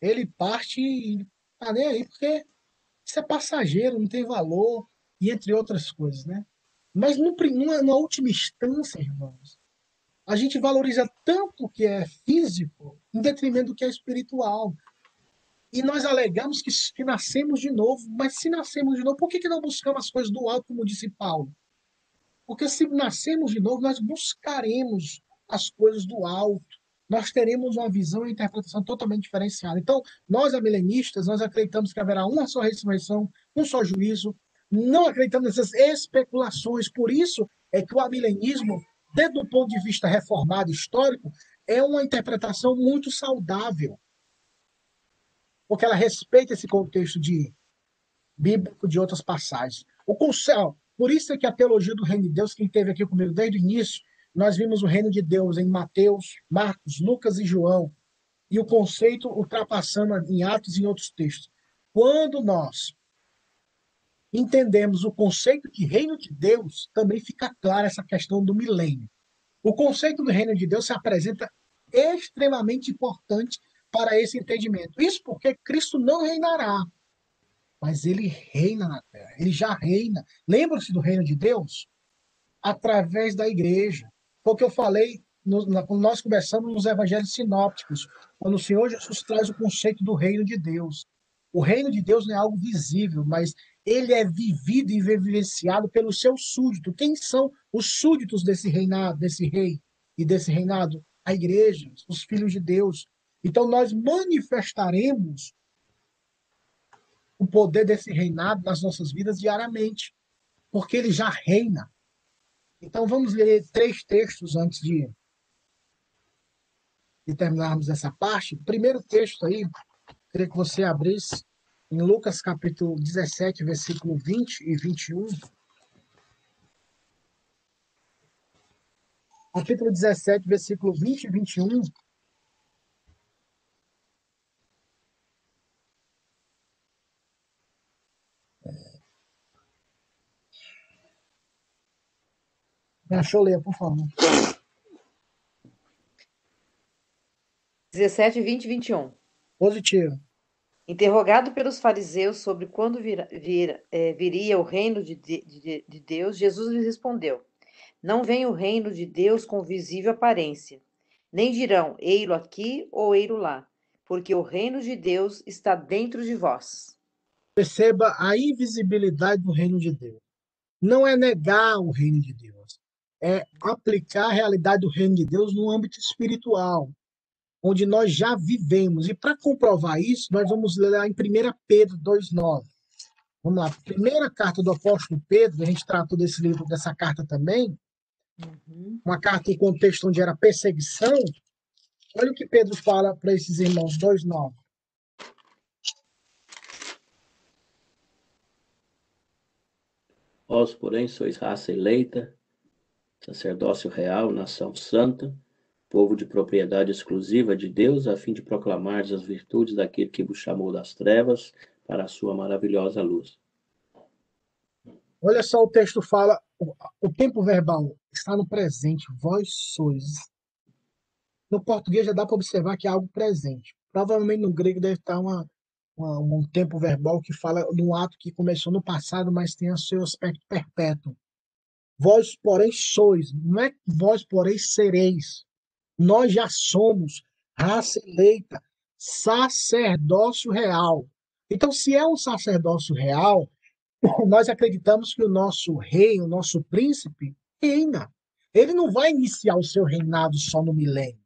ele parte e tá nem aí, porque isso é passageiro, não tem valor, e entre outras coisas, né? Mas no, numa, numa última instância, irmãos, a gente valoriza tanto o que é físico em detrimento do que é espiritual. E nós alegamos que, que nascemos de novo, mas se nascemos de novo, por que, que não buscamos as coisas do alto, como disse Paulo? Porque se nascemos de novo, nós buscaremos as coisas do alto. Nós teremos uma visão e interpretação totalmente diferenciada. Então, nós, amilenistas, nós acreditamos que haverá uma só ressurreição, um só juízo. Não acreditamos nessas especulações. Por isso é que o amilenismo, desde o ponto de vista reformado histórico, é uma interpretação muito saudável porque ela respeita esse contexto de bíblico de outras passagens. O conselho, por isso é que a teologia do reino de Deus, quem esteve aqui comigo desde o início, nós vimos o reino de Deus em Mateus, Marcos, Lucas e João, e o conceito ultrapassando em Atos e em outros textos. Quando nós entendemos o conceito de reino de Deus, também fica clara essa questão do milênio. O conceito do reino de Deus se apresenta extremamente importante para esse entendimento. Isso porque Cristo não reinará, mas ele reina na terra, ele já reina. Lembra-se do reino de Deus? Através da igreja. Foi o que eu falei no, na, quando nós conversamos nos evangelhos sinópticos, quando o Senhor Jesus traz o conceito do reino de Deus. O reino de Deus não é algo visível, mas ele é vivido e vivenciado pelos seus súditos. Quem são os súditos desse reinado, desse rei e desse reinado? A igreja, os filhos de Deus, então, nós manifestaremos o poder desse reinado nas nossas vidas diariamente, porque ele já reina. Então, vamos ler três textos antes de, de terminarmos essa parte. O primeiro texto aí, queria que você abrisse em Lucas capítulo 17, versículo 20 e 21. Capítulo 17, versículo 20 e 21. Me achou ler, por favor. 17, 20 e 21. Positivo. Interrogado pelos fariseus sobre quando vir, vir, é, viria o reino de, de, de Deus, Jesus lhes respondeu: Não vem o reino de Deus com visível aparência, nem dirão, ei-lo aqui ou ei-lo lá, porque o reino de Deus está dentro de vós. Perceba a invisibilidade do reino de Deus. Não é negar o reino de Deus é aplicar a realidade do reino de Deus no âmbito espiritual, onde nós já vivemos. E para comprovar isso, nós vamos ler lá em 1 Pedro 2,9. Vamos lá, primeira carta do apóstolo Pedro, a gente tratou desse livro, dessa carta também, uhum. uma carta em contexto onde era perseguição. Olha o que Pedro fala para esses irmãos, 2,9. Vós, porém, sois raça eleita, sacerdócio real, nação santa, povo de propriedade exclusiva de Deus, a fim de proclamar as virtudes daquele que vos chamou das trevas para a sua maravilhosa luz. Olha só, o texto fala, o tempo verbal está no presente, vós sois. No português já dá para observar que é algo presente. Provavelmente no grego deve estar uma, uma, um tempo verbal que fala um ato que começou no passado, mas tem o seu aspecto perpétuo. Vós, porém, sois, não é vós, porém, sereis. Nós já somos raça eleita, sacerdócio real. Então, se é um sacerdócio real, nós acreditamos que o nosso rei, o nosso príncipe, reina. Ele não vai iniciar o seu reinado só no milênio.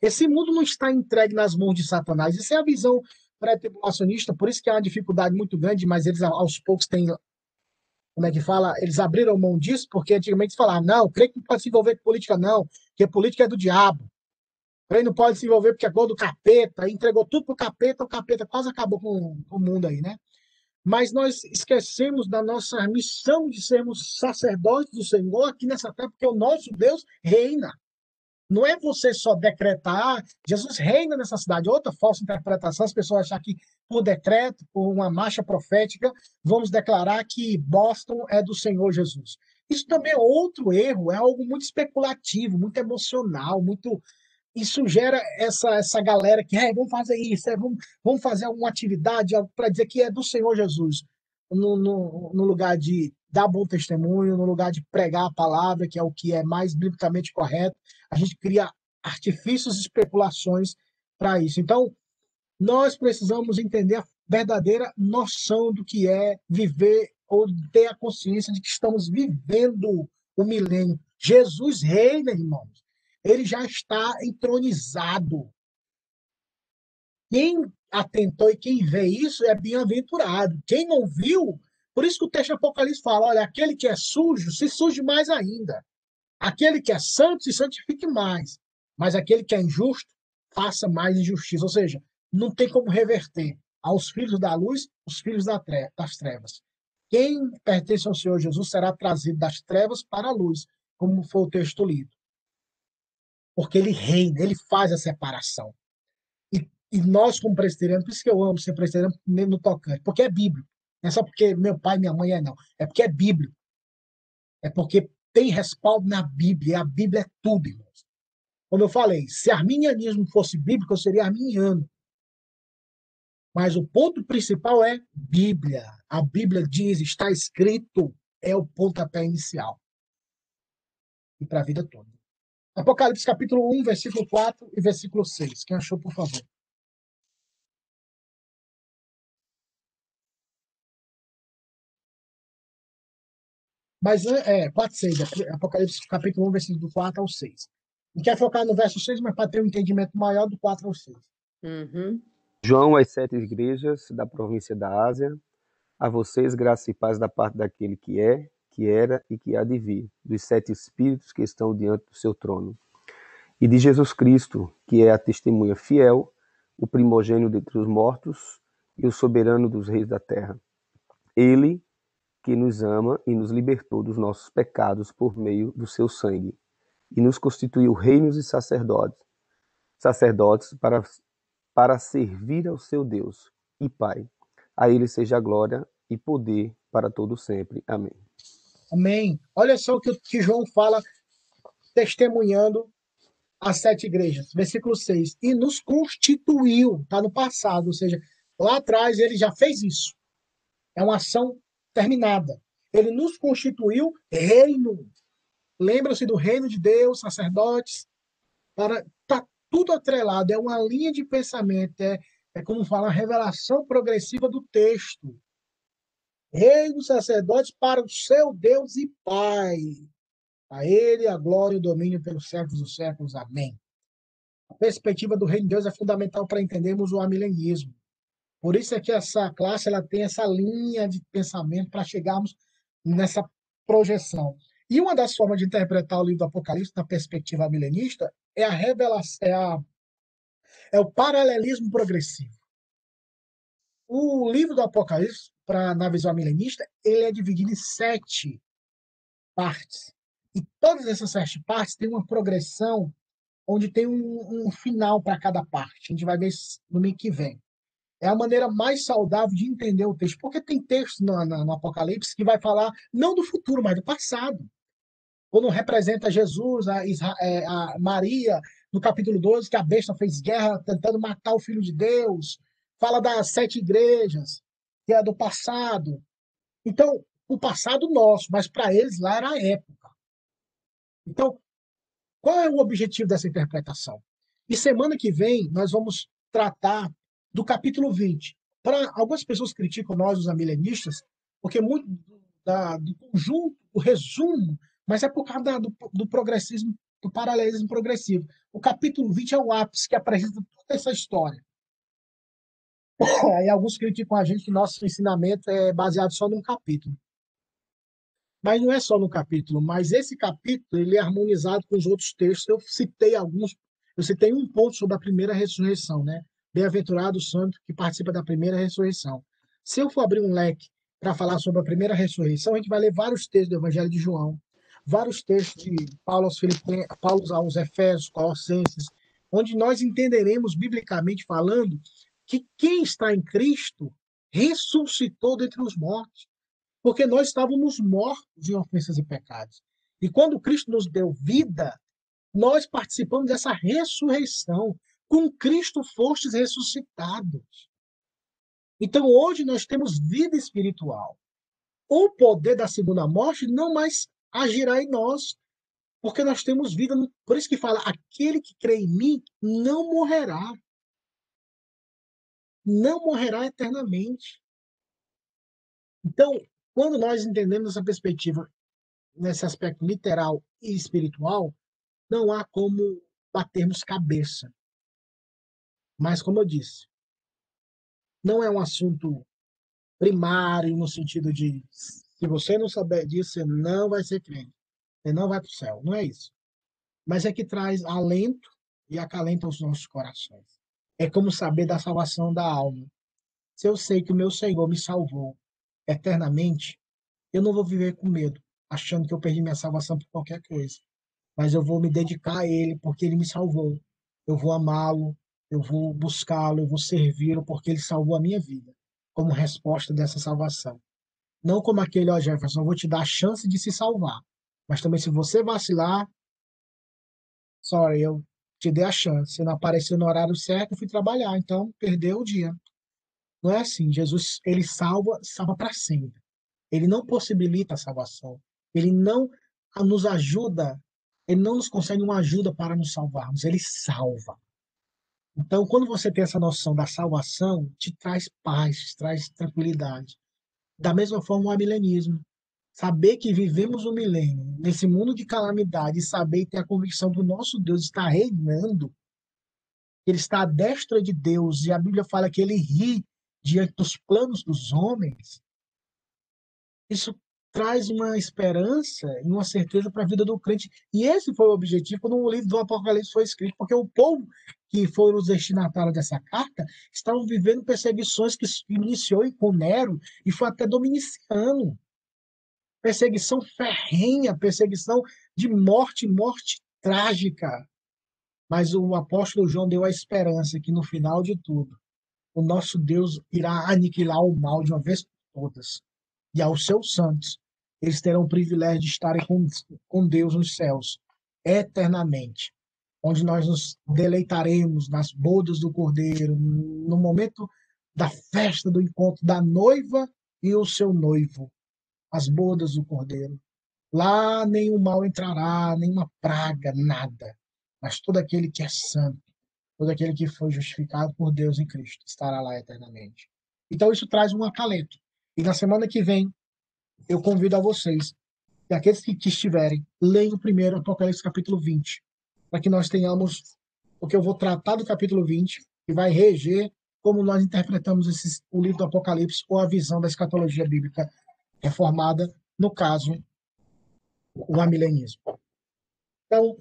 Esse mundo não está entregue nas mãos de Satanás. Isso é a visão pré-tribulacionista, por isso que há uma dificuldade muito grande, mas eles aos poucos têm como é que fala, eles abriram mão disso, porque antigamente falavam, não, creio que não pode se envolver com política, não, porque política é do diabo. Creio não pode se envolver porque é gol do capeta, entregou tudo pro capeta, o capeta quase acabou com o mundo aí, né? Mas nós esquecemos da nossa missão de sermos sacerdotes do Senhor aqui nessa terra, porque o nosso Deus reina. Não é você só decretar, Jesus reina nessa cidade. Outra falsa interpretação, as pessoas acham que por decreto, por uma marcha profética, vamos declarar que Boston é do Senhor Jesus. Isso também é outro erro, é algo muito especulativo, muito emocional, muito isso gera essa, essa galera que é, vamos fazer isso, é, vamos, vamos fazer alguma atividade para dizer que é do Senhor Jesus, no, no, no, lugar de dar bom testemunho, no lugar de pregar a palavra, que é o que é mais biblicamente correto, a gente cria artifícios e especulações para isso. Então, nós precisamos entender a verdadeira noção do que é viver ou ter a consciência de que estamos vivendo o milênio. Jesus reina, irmãos. Ele já está entronizado. Quem atentou e quem vê isso é bem-aventurado. Quem não viu, por isso que o texto Apocalipse fala: olha, aquele que é sujo, se suje mais ainda. Aquele que é santo, se santifique mais. Mas aquele que é injusto, faça mais injustiça. Ou seja, não tem como reverter aos filhos da luz os filhos das trevas. Quem pertence ao Senhor Jesus será trazido das trevas para a luz, como foi o texto lido. Porque ele reina, ele faz a separação. E, e nós, como presbiterianos, por isso que eu amo ser presbiteriano no tocante, porque é bíblico. Não é só porque meu pai e minha mãe é, não. É porque é bíblico. É porque tem respaldo na Bíblia. E a Bíblia é tudo, irmãos. Como eu falei, se arminianismo fosse bíblico, eu seria arminiano. Mas o ponto principal é Bíblia. A Bíblia diz, está escrito, é o pontapé inicial. E para a vida toda. Apocalipse capítulo 1, versículo 4 e versículo 6. Quem achou, por favor? Mas é, 4, 6, Apocalipse capítulo 1, versículo 4 ao 6. Não quer focar no verso 6, mas para ter um entendimento maior do 4 ao 6. Uhum. João às sete igrejas da província da Ásia, a vocês graça e paz da parte daquele que é, que era e que há de vir, dos sete espíritos que estão diante do seu trono, e de Jesus Cristo, que é a testemunha fiel, o primogênio dentre os mortos e o soberano dos reis da terra. Ele que nos ama e nos libertou dos nossos pecados por meio do seu sangue, e nos constituiu reinos e sacerdotes, sacerdotes para, para servir ao seu Deus e Pai. A ele seja glória e poder para todo sempre. Amém. Amém. Olha só o que, que João fala testemunhando as sete igrejas. Versículo 6. E nos constituiu, está no passado, ou seja, lá atrás ele já fez isso. É uma ação terminada. Ele nos constituiu reino. Lembra-se do reino de Deus, sacerdotes. Para tá tudo atrelado, é uma linha de pensamento, é, é como fala a revelação progressiva do texto. Reino sacerdotes para o seu Deus e Pai. A ele a glória e o domínio pelos séculos dos séculos. Amém. A perspectiva do reino de Deus é fundamental para entendermos o amilenismo. Por isso é que essa classe ela tem essa linha de pensamento para chegarmos nessa projeção. E uma das formas de interpretar o livro do Apocalipse na perspectiva milenista é a revelação, é, a, é o paralelismo progressivo. O livro do Apocalipse, para na visão milenista, ele é dividido em sete partes. E todas essas sete partes têm uma progressão onde tem um, um final para cada parte. A gente vai ver no mês que vem. É a maneira mais saudável de entender o texto. Porque tem texto no, no, no Apocalipse que vai falar não do futuro, mas do passado. Quando representa Jesus, a, é, a Maria, no capítulo 12, que a besta fez guerra tentando matar o filho de Deus. Fala das sete igrejas, que é do passado. Então, o passado nosso, mas para eles lá era a época. Então, qual é o objetivo dessa interpretação? E semana que vem nós vamos tratar do capítulo 20. Para algumas pessoas criticam nós, os amilenistas, porque muito da, do conjunto, o resumo, mas é por causa da, do, do progressismo, do paralelismo progressivo. O capítulo 20 é o ápice que apresenta toda essa história. E alguns criticam a gente que nosso ensinamento é baseado só num capítulo. Mas não é só no capítulo, mas esse capítulo ele é harmonizado com os outros textos. Eu citei alguns, eu citei um ponto sobre a primeira ressurreição, né? Bem-aventurado o santo que participa da primeira ressurreição. Se eu for abrir um leque para falar sobre a primeira ressurreição, a gente vai ler vários textos do Evangelho de João, vários textos de Paulo aos, Filipe, Paulo aos Efésios, Colossenses, onde nós entenderemos, biblicamente falando, que quem está em Cristo ressuscitou dentre os mortos. Porque nós estávamos mortos em ofensas e pecados. E quando Cristo nos deu vida, Nós participamos dessa ressurreição. Com Cristo fostes ressuscitados. Então hoje nós temos vida espiritual. O poder da segunda morte não mais agirá em nós, porque nós temos vida. Por isso que fala: aquele que crê em mim não morrerá. Não morrerá eternamente. Então, quando nós entendemos essa perspectiva, nesse aspecto literal e espiritual, não há como batermos cabeça. Mas, como eu disse, não é um assunto primário no sentido de se você não saber disso, você não vai ser crente. Você não vai para o céu. Não é isso. Mas é que traz alento e acalenta os nossos corações. É como saber da salvação da alma. Se eu sei que o meu Senhor me salvou eternamente, eu não vou viver com medo, achando que eu perdi minha salvação por qualquer coisa. Mas eu vou me dedicar a Ele porque Ele me salvou. Eu vou amá-lo, eu vou buscá-lo, eu vou servi-lo porque Ele salvou a minha vida, como resposta dessa salvação. Não como aquele, ó Jefferson, eu vou te dar a chance de se salvar. Mas também, se você vacilar, sorry, eu te dei a chance. Não apareceu no horário certo, eu fui trabalhar, então perdeu o dia. Não é assim. Jesus, ele salva, salva para sempre. Ele não possibilita a salvação. Ele não nos ajuda, ele não nos concede uma ajuda para nos salvarmos, ele salva. Então, quando você tem essa noção da salvação, te traz paz, te traz tranquilidade. Da mesma forma, o amilenismo saber que vivemos um milênio nesse mundo de calamidade e saber e ter a convicção que o nosso Deus está reinando, ele está à destra de Deus e a Bíblia fala que ele ri diante dos planos dos homens, isso traz uma esperança e uma certeza para a vida do crente. E esse foi o objetivo quando o livro do Apocalipse foi escrito, porque o povo que foram os destinatários dessa carta estavam vivendo perseguições que iniciou com Nero e foi até Dominiciano perseguição ferrenha, perseguição de morte, morte trágica. Mas o apóstolo João deu a esperança que no final de tudo, o nosso Deus irá aniquilar o mal de uma vez por todas. E aos seus santos, eles terão o privilégio de estarem com, com Deus nos céus, eternamente, onde nós nos deleitaremos nas bodas do Cordeiro, no momento da festa do encontro da noiva e o seu noivo as bodas do Cordeiro. Lá nenhum mal entrará, nenhuma praga, nada. Mas todo aquele que é santo, todo aquele que foi justificado por Deus em Cristo, estará lá eternamente. Então isso traz um acalento. E na semana que vem, eu convido a vocês, e aqueles que, estiverem, leiam primeiro Apocalipse capítulo 20, para que nós tenhamos o que eu vou tratar do capítulo 20, que vai reger como nós interpretamos esses, o livro do Apocalipse ou a visão da escatologia bíblica reformada, no caso, o amilenismo. Então,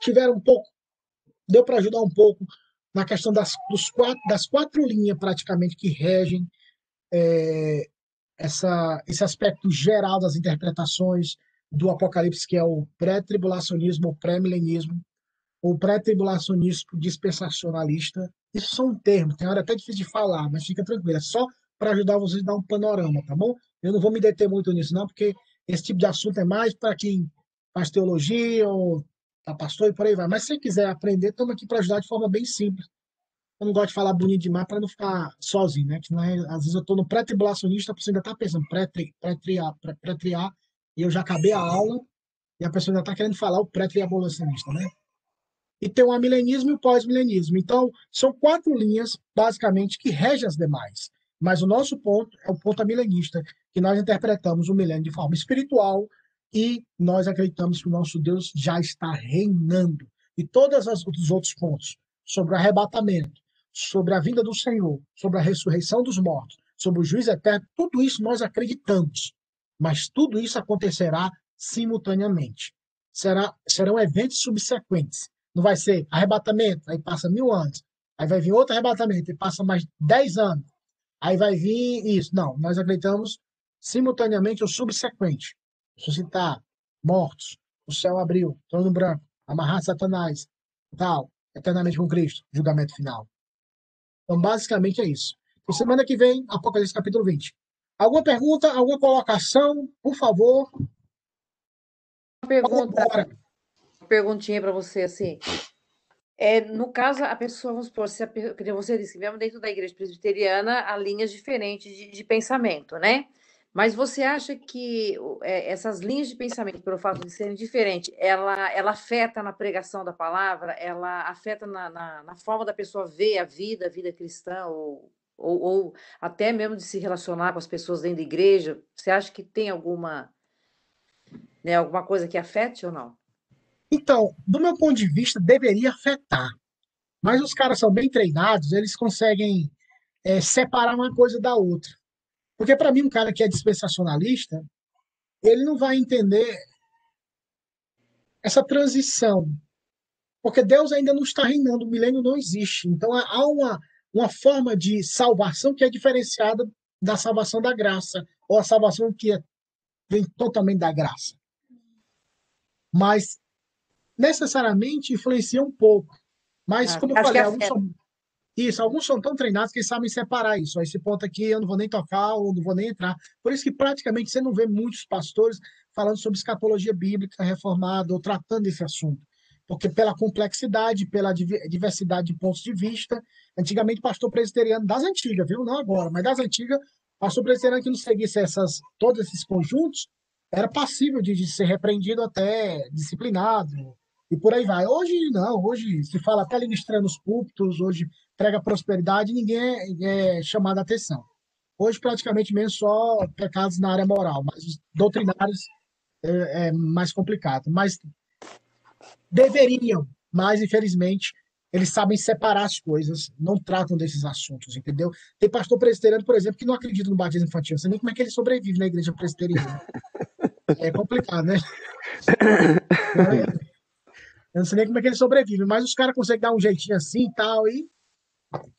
tiveram um pouco, deu para ajudar um pouco na questão das, dos quatro, das quatro linhas praticamente que regem é, essa, esse aspecto geral das interpretações do Apocalipse, que é o pré-tribulacionismo, o pré-milenismo, o pré-tribulacionismo dispensacionalista. Isso são termos, tem hora até difícil de falar, mas fica tranquilo, é só para ajudar vocês a dar um panorama, tá bom? Eu não vou me deter muito nisso, não, porque esse tipo de assunto é mais para quem faz teologia ou tá pastor e por aí vai. Mas se você quiser aprender, estamos aqui para ajudar de forma bem simples. Eu não gosto de falar bonito demais para não ficar sozinho, né? Que não é, às vezes eu estou no pré-tribulacionista, a pessoa ainda está pensando pré-triar, pré-triar, e eu já acabei a aula e a pessoa ainda está querendo falar o pré-tribulacionista, né? E tem o amilenismo e o pós-milenismo. Então, são quatro linhas, basicamente, que regem as demais. Mas o nosso ponto é o ponto milenista, que nós interpretamos o milênio de forma espiritual e nós acreditamos que o nosso Deus já está reinando. E todos os outros pontos sobre o arrebatamento, sobre a vinda do Senhor, sobre a ressurreição dos mortos, sobre o juízo eterno, tudo isso nós acreditamos. Mas tudo isso acontecerá simultaneamente. Será, serão eventos subsequentes. Não vai ser arrebatamento, aí passa mil anos. Aí vai vir outro arrebatamento, e passa mais dez anos. Aí vai vir isso. Não, nós acreditamos simultaneamente o subsequente. Ressuscitar, mortos, o céu abriu, trono branco, amarrar Satanás, tal, eternamente com Cristo, julgamento final. Então, basicamente é isso. Então, semana que vem, Apocalipse capítulo 20. Alguma pergunta, alguma colocação, por favor? pergunta, uma perguntinha para você, assim. É, no caso, a pessoa, vamos supor, se a, que você disse, mesmo dentro da igreja presbiteriana, há linhas diferentes de, de pensamento, né? Mas você acha que é, essas linhas de pensamento, pelo fato de serem diferentes, ela, ela afeta na pregação da palavra, ela afeta na, na, na forma da pessoa ver a vida, a vida cristã, ou, ou, ou, até mesmo de se relacionar com as pessoas dentro da igreja? Você acha que tem alguma, né, alguma coisa que afete ou não? Então, do meu ponto de vista, deveria afetar. Mas os caras são bem treinados, eles conseguem é, separar uma coisa da outra. Porque, para mim, um cara que é dispensacionalista, ele não vai entender essa transição. Porque Deus ainda não está reinando, o milênio não existe. Então, há uma, uma forma de salvação que é diferenciada da salvação da graça, ou a salvação que é, vem totalmente da graça. Mas, necessariamente, influencia um pouco. Mas, ah, como eu falei, alguns são, isso, alguns são tão treinados que eles sabem separar isso. Esse ponto aqui eu não vou nem tocar ou não vou nem entrar. Por isso que praticamente você não vê muitos pastores falando sobre escatologia bíblica reformada ou tratando esse assunto. Porque pela complexidade, pela diversidade de pontos de vista, antigamente pastor presbiteriano das antigas, viu? Não agora, mas das antigas, pastor presbiteriano que não seguisse essas, todos esses conjuntos, era passível de, de ser repreendido até disciplinado, e por aí vai. Hoje não, hoje se fala até ministrando os púlpitos, hoje prega prosperidade, ninguém é, é chamado a atenção. Hoje, praticamente mesmo só pecados na área moral, mas os doutrinários é, é mais complicado. Mas deveriam, mas infelizmente eles sabem separar as coisas, não tratam desses assuntos, entendeu? Tem pastor presbiteriano, por exemplo, que não acredita no batismo infantil. Não sei nem como é que ele sobrevive na igreja presbiteriana. É complicado, né? Eu não sei nem como é que ele sobrevive, mas os caras conseguem dar um jeitinho assim e tal, e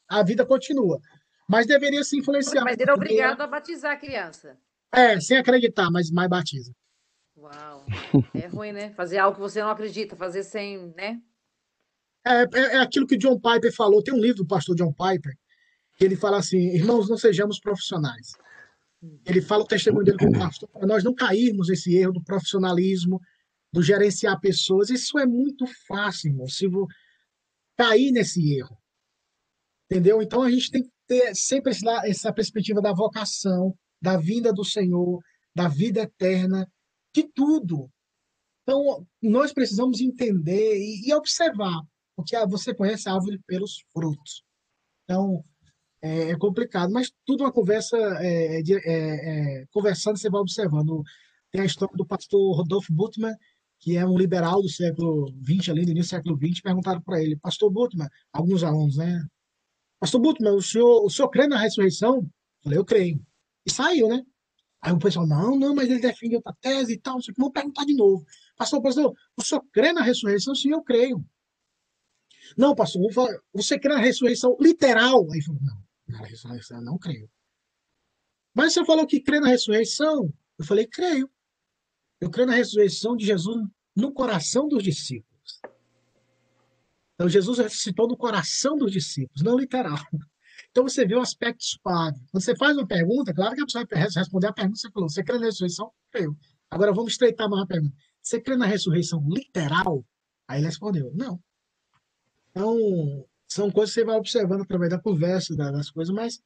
a vida continua. Mas deveria se influenciar. Mas ele é obrigado a batizar a criança. É, sem acreditar, mas mais batiza. Uau. É ruim, né? Fazer algo que você não acredita, fazer sem, né? É, é, é aquilo que John Piper falou. Tem um livro do pastor John Piper que ele fala assim: irmãos, não sejamos profissionais. Ele fala o testemunho dele como pastor para nós não cairmos nesse erro do profissionalismo, do gerenciar pessoas. Isso é muito fácil, irmão. Se vou cair nesse erro. Entendeu? Então a gente tem que ter sempre essa perspectiva da vocação, da vinda do Senhor, da vida eterna, de tudo. Então nós precisamos entender e, e observar, porque você conhece a árvore pelos frutos. Então é, é complicado, mas tudo uma conversa, é, é, é, conversando, você vai observando. Tem a história do pastor Rodolfo Butman, que é um liberal do século XX, ali do início do século XX, perguntaram para ele, pastor Butman, alguns alunos, né? Pastor Butman, o senhor, o senhor crê na ressurreição? Eu falei, eu creio. E saiu, né? Aí o pessoal, não, não, mas ele defende outra tese e tal, não sei. Vou perguntar de novo. Pastor, pastor, o senhor crê na ressurreição? Sim, eu creio. Não, pastor, você crê na ressurreição literal? Aí falou, não, na ressurreição eu não creio. Mas você falou que crê na ressurreição? Eu falei, creio. Eu creio na ressurreição de Jesus no coração dos discípulos. Então, Jesus ressuscitou no coração dos discípulos, não literal. Então, você vê o aspecto suave. Quando você faz uma pergunta, claro que a pessoa vai responder a pergunta você falou. Você crê na ressurreição? Eu. Agora, vamos estreitar mais a pergunta. Você crê na ressurreição literal? Aí ele respondeu, não. Então, são coisas que você vai observando através da conversa, das coisas, mas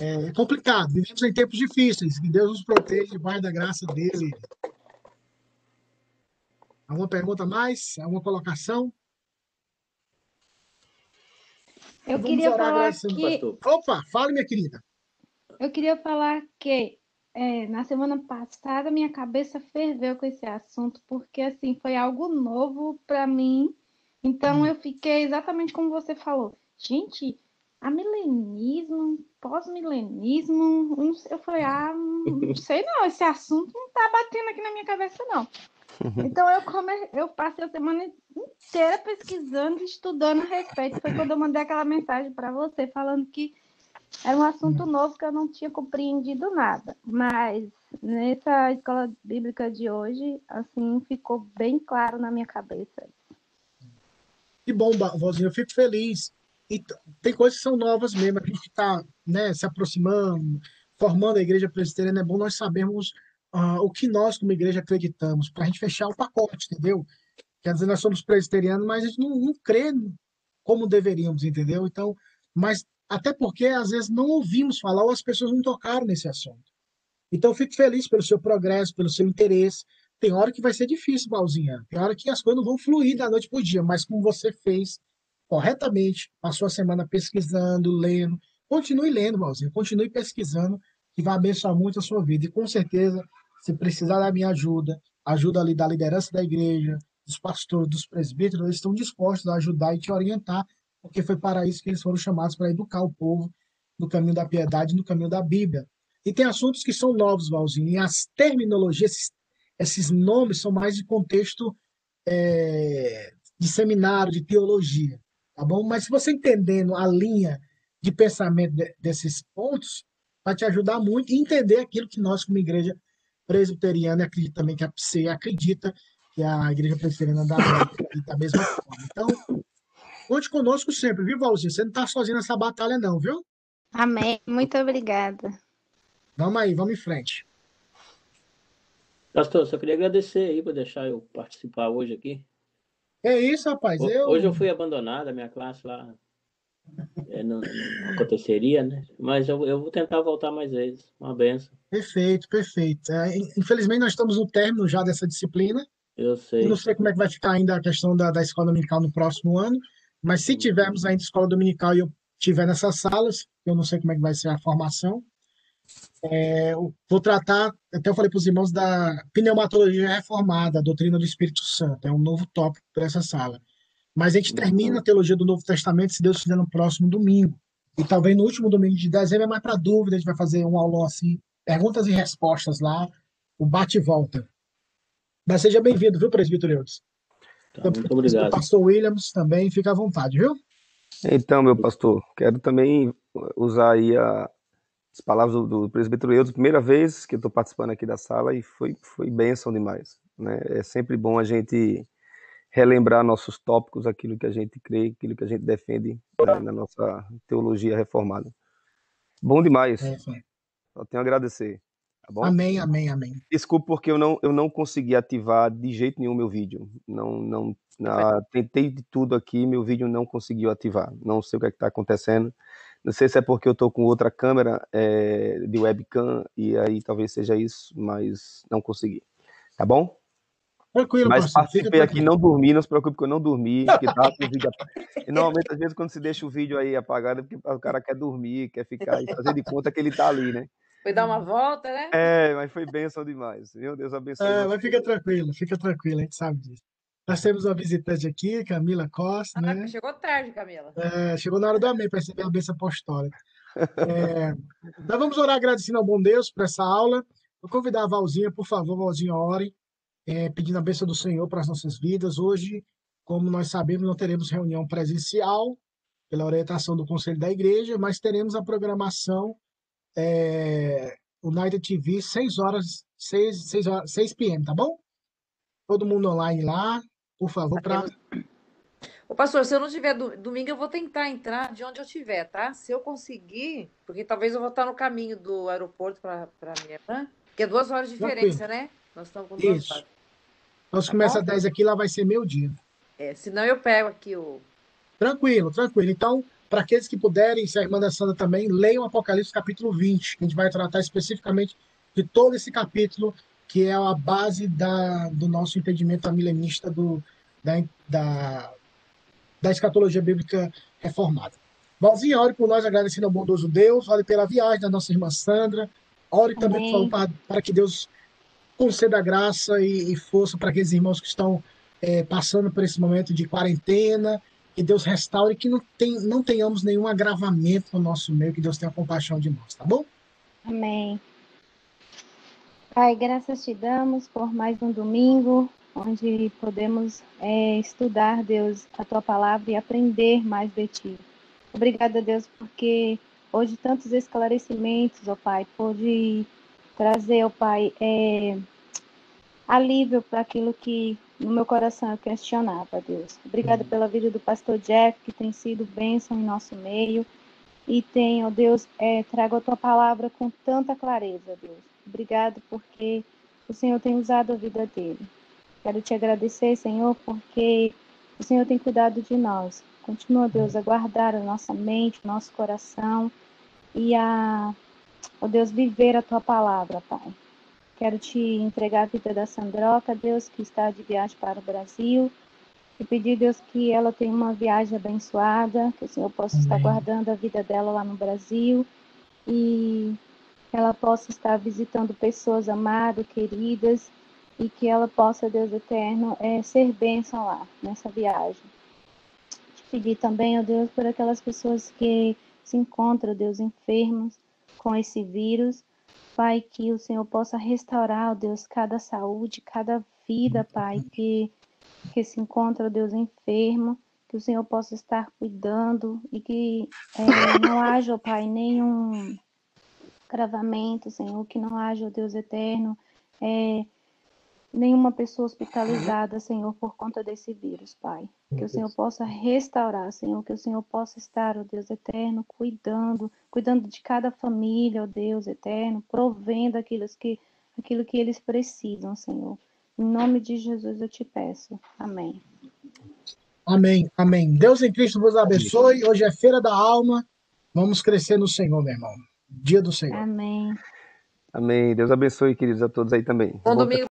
é complicado. Vivemos em tempos difíceis. Que Deus nos proteja debaixo da graça dele. Alguma pergunta mais? Alguma colocação? Eu Vamos queria falar que... Opa, fale, minha querida. Eu queria falar que é, na semana passada minha cabeça ferveu com esse assunto, porque assim foi algo novo para mim. Então eu fiquei exatamente como você falou. Gente, a milenismo, pós-milenismo, eu falei, ah, não sei não, esse assunto não tá batendo aqui na minha cabeça não. Então eu, come... eu passei a semana inteira pesquisando, estudando a respeito. Foi quando eu mandei aquela mensagem para você falando que era um assunto novo que eu não tinha compreendido nada. Mas nessa escola bíblica de hoje, assim, ficou bem claro na minha cabeça. Que bom, vozinho, eu fico feliz. E tem coisas que são novas mesmo, a gente está né, se aproximando, formando a igreja presbiteriana, é bom nós sabermos uh, o que nós, como igreja, acreditamos, para a gente fechar o pacote, entendeu? Quer dizer, nós somos presbiterianos, mas a gente não, não crê como deveríamos, entendeu? Então, mas até porque às vezes não ouvimos falar ou as pessoas não tocaram nesse assunto. Então, fico feliz pelo seu progresso, pelo seu interesse. Tem hora que vai ser difícil, Balzinha. Tem hora que as coisas não vão fluir da noite para o dia, mas como você fez corretamente, passou a semana pesquisando, lendo, continue lendo, Balzinha, continue pesquisando, que vai abençoar muito a sua vida. E com certeza, se precisar da minha ajuda, ajuda ali da liderança da igreja, dos pastores, dos presbíteros, eles estão dispostos a ajudar e te orientar, porque foi para isso que eles foram chamados para educar o povo no caminho da piedade, no caminho da Bíblia. E tem assuntos que são novos, Valzinho, e as terminologias, esses, esses nomes são mais de contexto é, de seminário, de teologia, tá bom? Mas se você entendendo a linha de pensamento de, desses pontos, vai te ajudar muito a entender aquilo que nós, como igreja presbiteriana, acredita também que a PCE acredita, que a igreja presbiteriana da, da mesma forma. Então, conte conosco sempre, viu, Valzinho? Você não está sozinho nessa batalha, não, viu? Amém. Muito obrigada. Vamos aí, vamos em frente. Pastor, só queria agradecer aí por deixar eu participar hoje aqui. É isso, rapaz. O, eu... Hoje eu fui abandonado, a minha classe lá é, não, não, aconteceria, né? Mas eu, eu vou tentar voltar mais vezes. Uma benção. Perfeito, perfeito. É, infelizmente, nós estamos no término já dessa disciplina. Eu sei. Eu não sei como é que vai ficar ainda a questão da, da escola dominical no próximo ano, mas se tivermos ainda escola dominical e eu estiver nessas salas, eu não sei como é que vai ser a formação, é, vou tratar, até eu falei para os irmãos, da pneumatologia reformada, a doutrina do Espírito Santo. É um novo tópico para essa sala. Mas a gente termina a teologia do Novo Testamento, se Deus quiser, no próximo domingo. E talvez no último domingo de dezembro é mais para dúvida, a gente vai fazer um aulão assim, perguntas e respostas lá, o bate e volta. Mas seja bem-vindo, viu, presbítero Eudes? Tá, muito obrigado. O pastor Williams também, fica à vontade, viu? Então, meu pastor, quero também usar aí a, as palavras do, do presbítero Eudes, primeira vez que eu estou participando aqui da sala e foi, foi bênção demais. Né? É sempre bom a gente relembrar nossos tópicos, aquilo que a gente crê, aquilo que a gente defende né, na nossa teologia reformada. Bom demais. É, Só tenho a agradecer. Tá bom? Amém, amém, amém. Desculpe porque eu não, eu não consegui ativar de jeito nenhum meu vídeo. Não, não, na, tentei de tudo aqui, meu vídeo não conseguiu ativar. Não sei o que é está acontecendo. Não sei se é porque eu estou com outra câmera é, de webcam e aí talvez seja isso, mas não consegui. Tá bom? Tranquilo, Mas participei aqui, não dormi, não se preocupe que eu não dormi, com o vídeo apagado. E normalmente, às vezes, quando se deixa o vídeo aí apagado, é porque o cara quer dormir, quer ficar e fazer de conta que ele tá ali, né? Foi dar uma volta, né? É, mas foi bênção demais. Meu Deus abençoe. É, mas fica tranquilo, fica tranquilo, a gente sabe disso. Nós temos uma visitante aqui, Camila Costa, ah, né? Chegou tarde, Camila. É, chegou na hora do amém para receber a bênção apostólica. É, nós vamos orar agradecendo ao bom Deus por essa aula. Vou convidar a Valzinha, por favor, Valzinha, ore é, pedindo a bênção do Senhor para as nossas vidas. Hoje, como nós sabemos, não teremos reunião presencial pela orientação do Conselho da Igreja, mas teremos a programação é, United TV 6 horas, 6, 6 horas, 6 p.m., tá bom? Todo mundo online lá, por favor, para Ô, pastor, se eu não tiver do, domingo, eu vou tentar entrar de onde eu estiver, tá? Se eu conseguir, porque talvez eu vou estar no caminho do aeroporto para minha irmã, que é duas horas de diferença, Tranquilo. né? Nós estamos com duas Isso. Nós tá começa às 10 aqui, lá vai ser meio dia. É, senão eu pego aqui o. Tranquilo, tranquilo. Então, para aqueles que puderem, se a irmã da Sandra também, leiam Apocalipse capítulo 20. A gente vai tratar especificamente de todo esse capítulo, que é a base da, do nosso entendimento milenista do, da, da, da escatologia bíblica reformada. Valzinha, ore por nós, agradecendo ao bondoso Deus, ore pela viagem da nossa irmã Sandra, ore também, por favor, para, para que Deus conceda graça e, e força para aqueles irmãos que estão é, passando por esse momento de quarentena, que Deus restaure, que não, tem, não tenhamos nenhum agravamento no nosso meio, que Deus tenha compaixão de nós, tá bom? Amém. Pai, graças te damos por mais um domingo, onde podemos é, estudar, Deus, a tua palavra e aprender mais de ti. Obrigada, Deus, porque hoje tantos esclarecimentos, ó Pai, pode trazer, ó Pai, é, alívio para aquilo que no meu coração eu questionava, Deus. Obrigada uhum. pela vida do pastor Jeff, que tem sido bênção em nosso meio. E tem, ó Deus, é, trago a tua palavra com tanta clareza, Deus. Obrigado porque o Senhor tem usado a vida dele. Quero te agradecer, Senhor, porque o Senhor tem cuidado de nós. Continua, Deus, a guardar a nossa mente, o nosso coração e a, ó Deus, viver a tua palavra, Pai. Quero te entregar a vida da Sandroca, Deus, que está de viagem para o Brasil. E pedir, Deus, que ela tenha uma viagem abençoada, que o Senhor possa Amém. estar guardando a vida dela lá no Brasil e que ela possa estar visitando pessoas amadas, queridas, e que ela possa, Deus eterno, é, ser bênção lá nessa viagem. Te pedir também, ó Deus, por aquelas pessoas que se encontram, Deus, enfermas com esse vírus, Pai, que o Senhor possa restaurar, ó Deus, cada saúde, cada vida, Pai, que, que se encontra, ó Deus, enfermo, que o Senhor possa estar cuidando e que é, não haja, ó Pai, nenhum cravamento, Senhor, que não haja, ó Deus eterno, é, nenhuma pessoa hospitalizada, Senhor, por conta desse vírus, Pai. Que o Senhor possa restaurar, Senhor, que o Senhor possa estar, ó Deus eterno, cuidando, cuidando de cada família, ó Deus eterno, provendo aquilo que, aquilo que eles precisam, Senhor. Em nome de Jesus eu te peço. Amém. Amém, amém. Deus em Cristo vos abençoe. Hoje é feira da alma. Vamos crescer no Senhor, meu irmão. Dia do Senhor. Amém. Amém. Deus abençoe, queridos, a todos aí também. Bom domingo.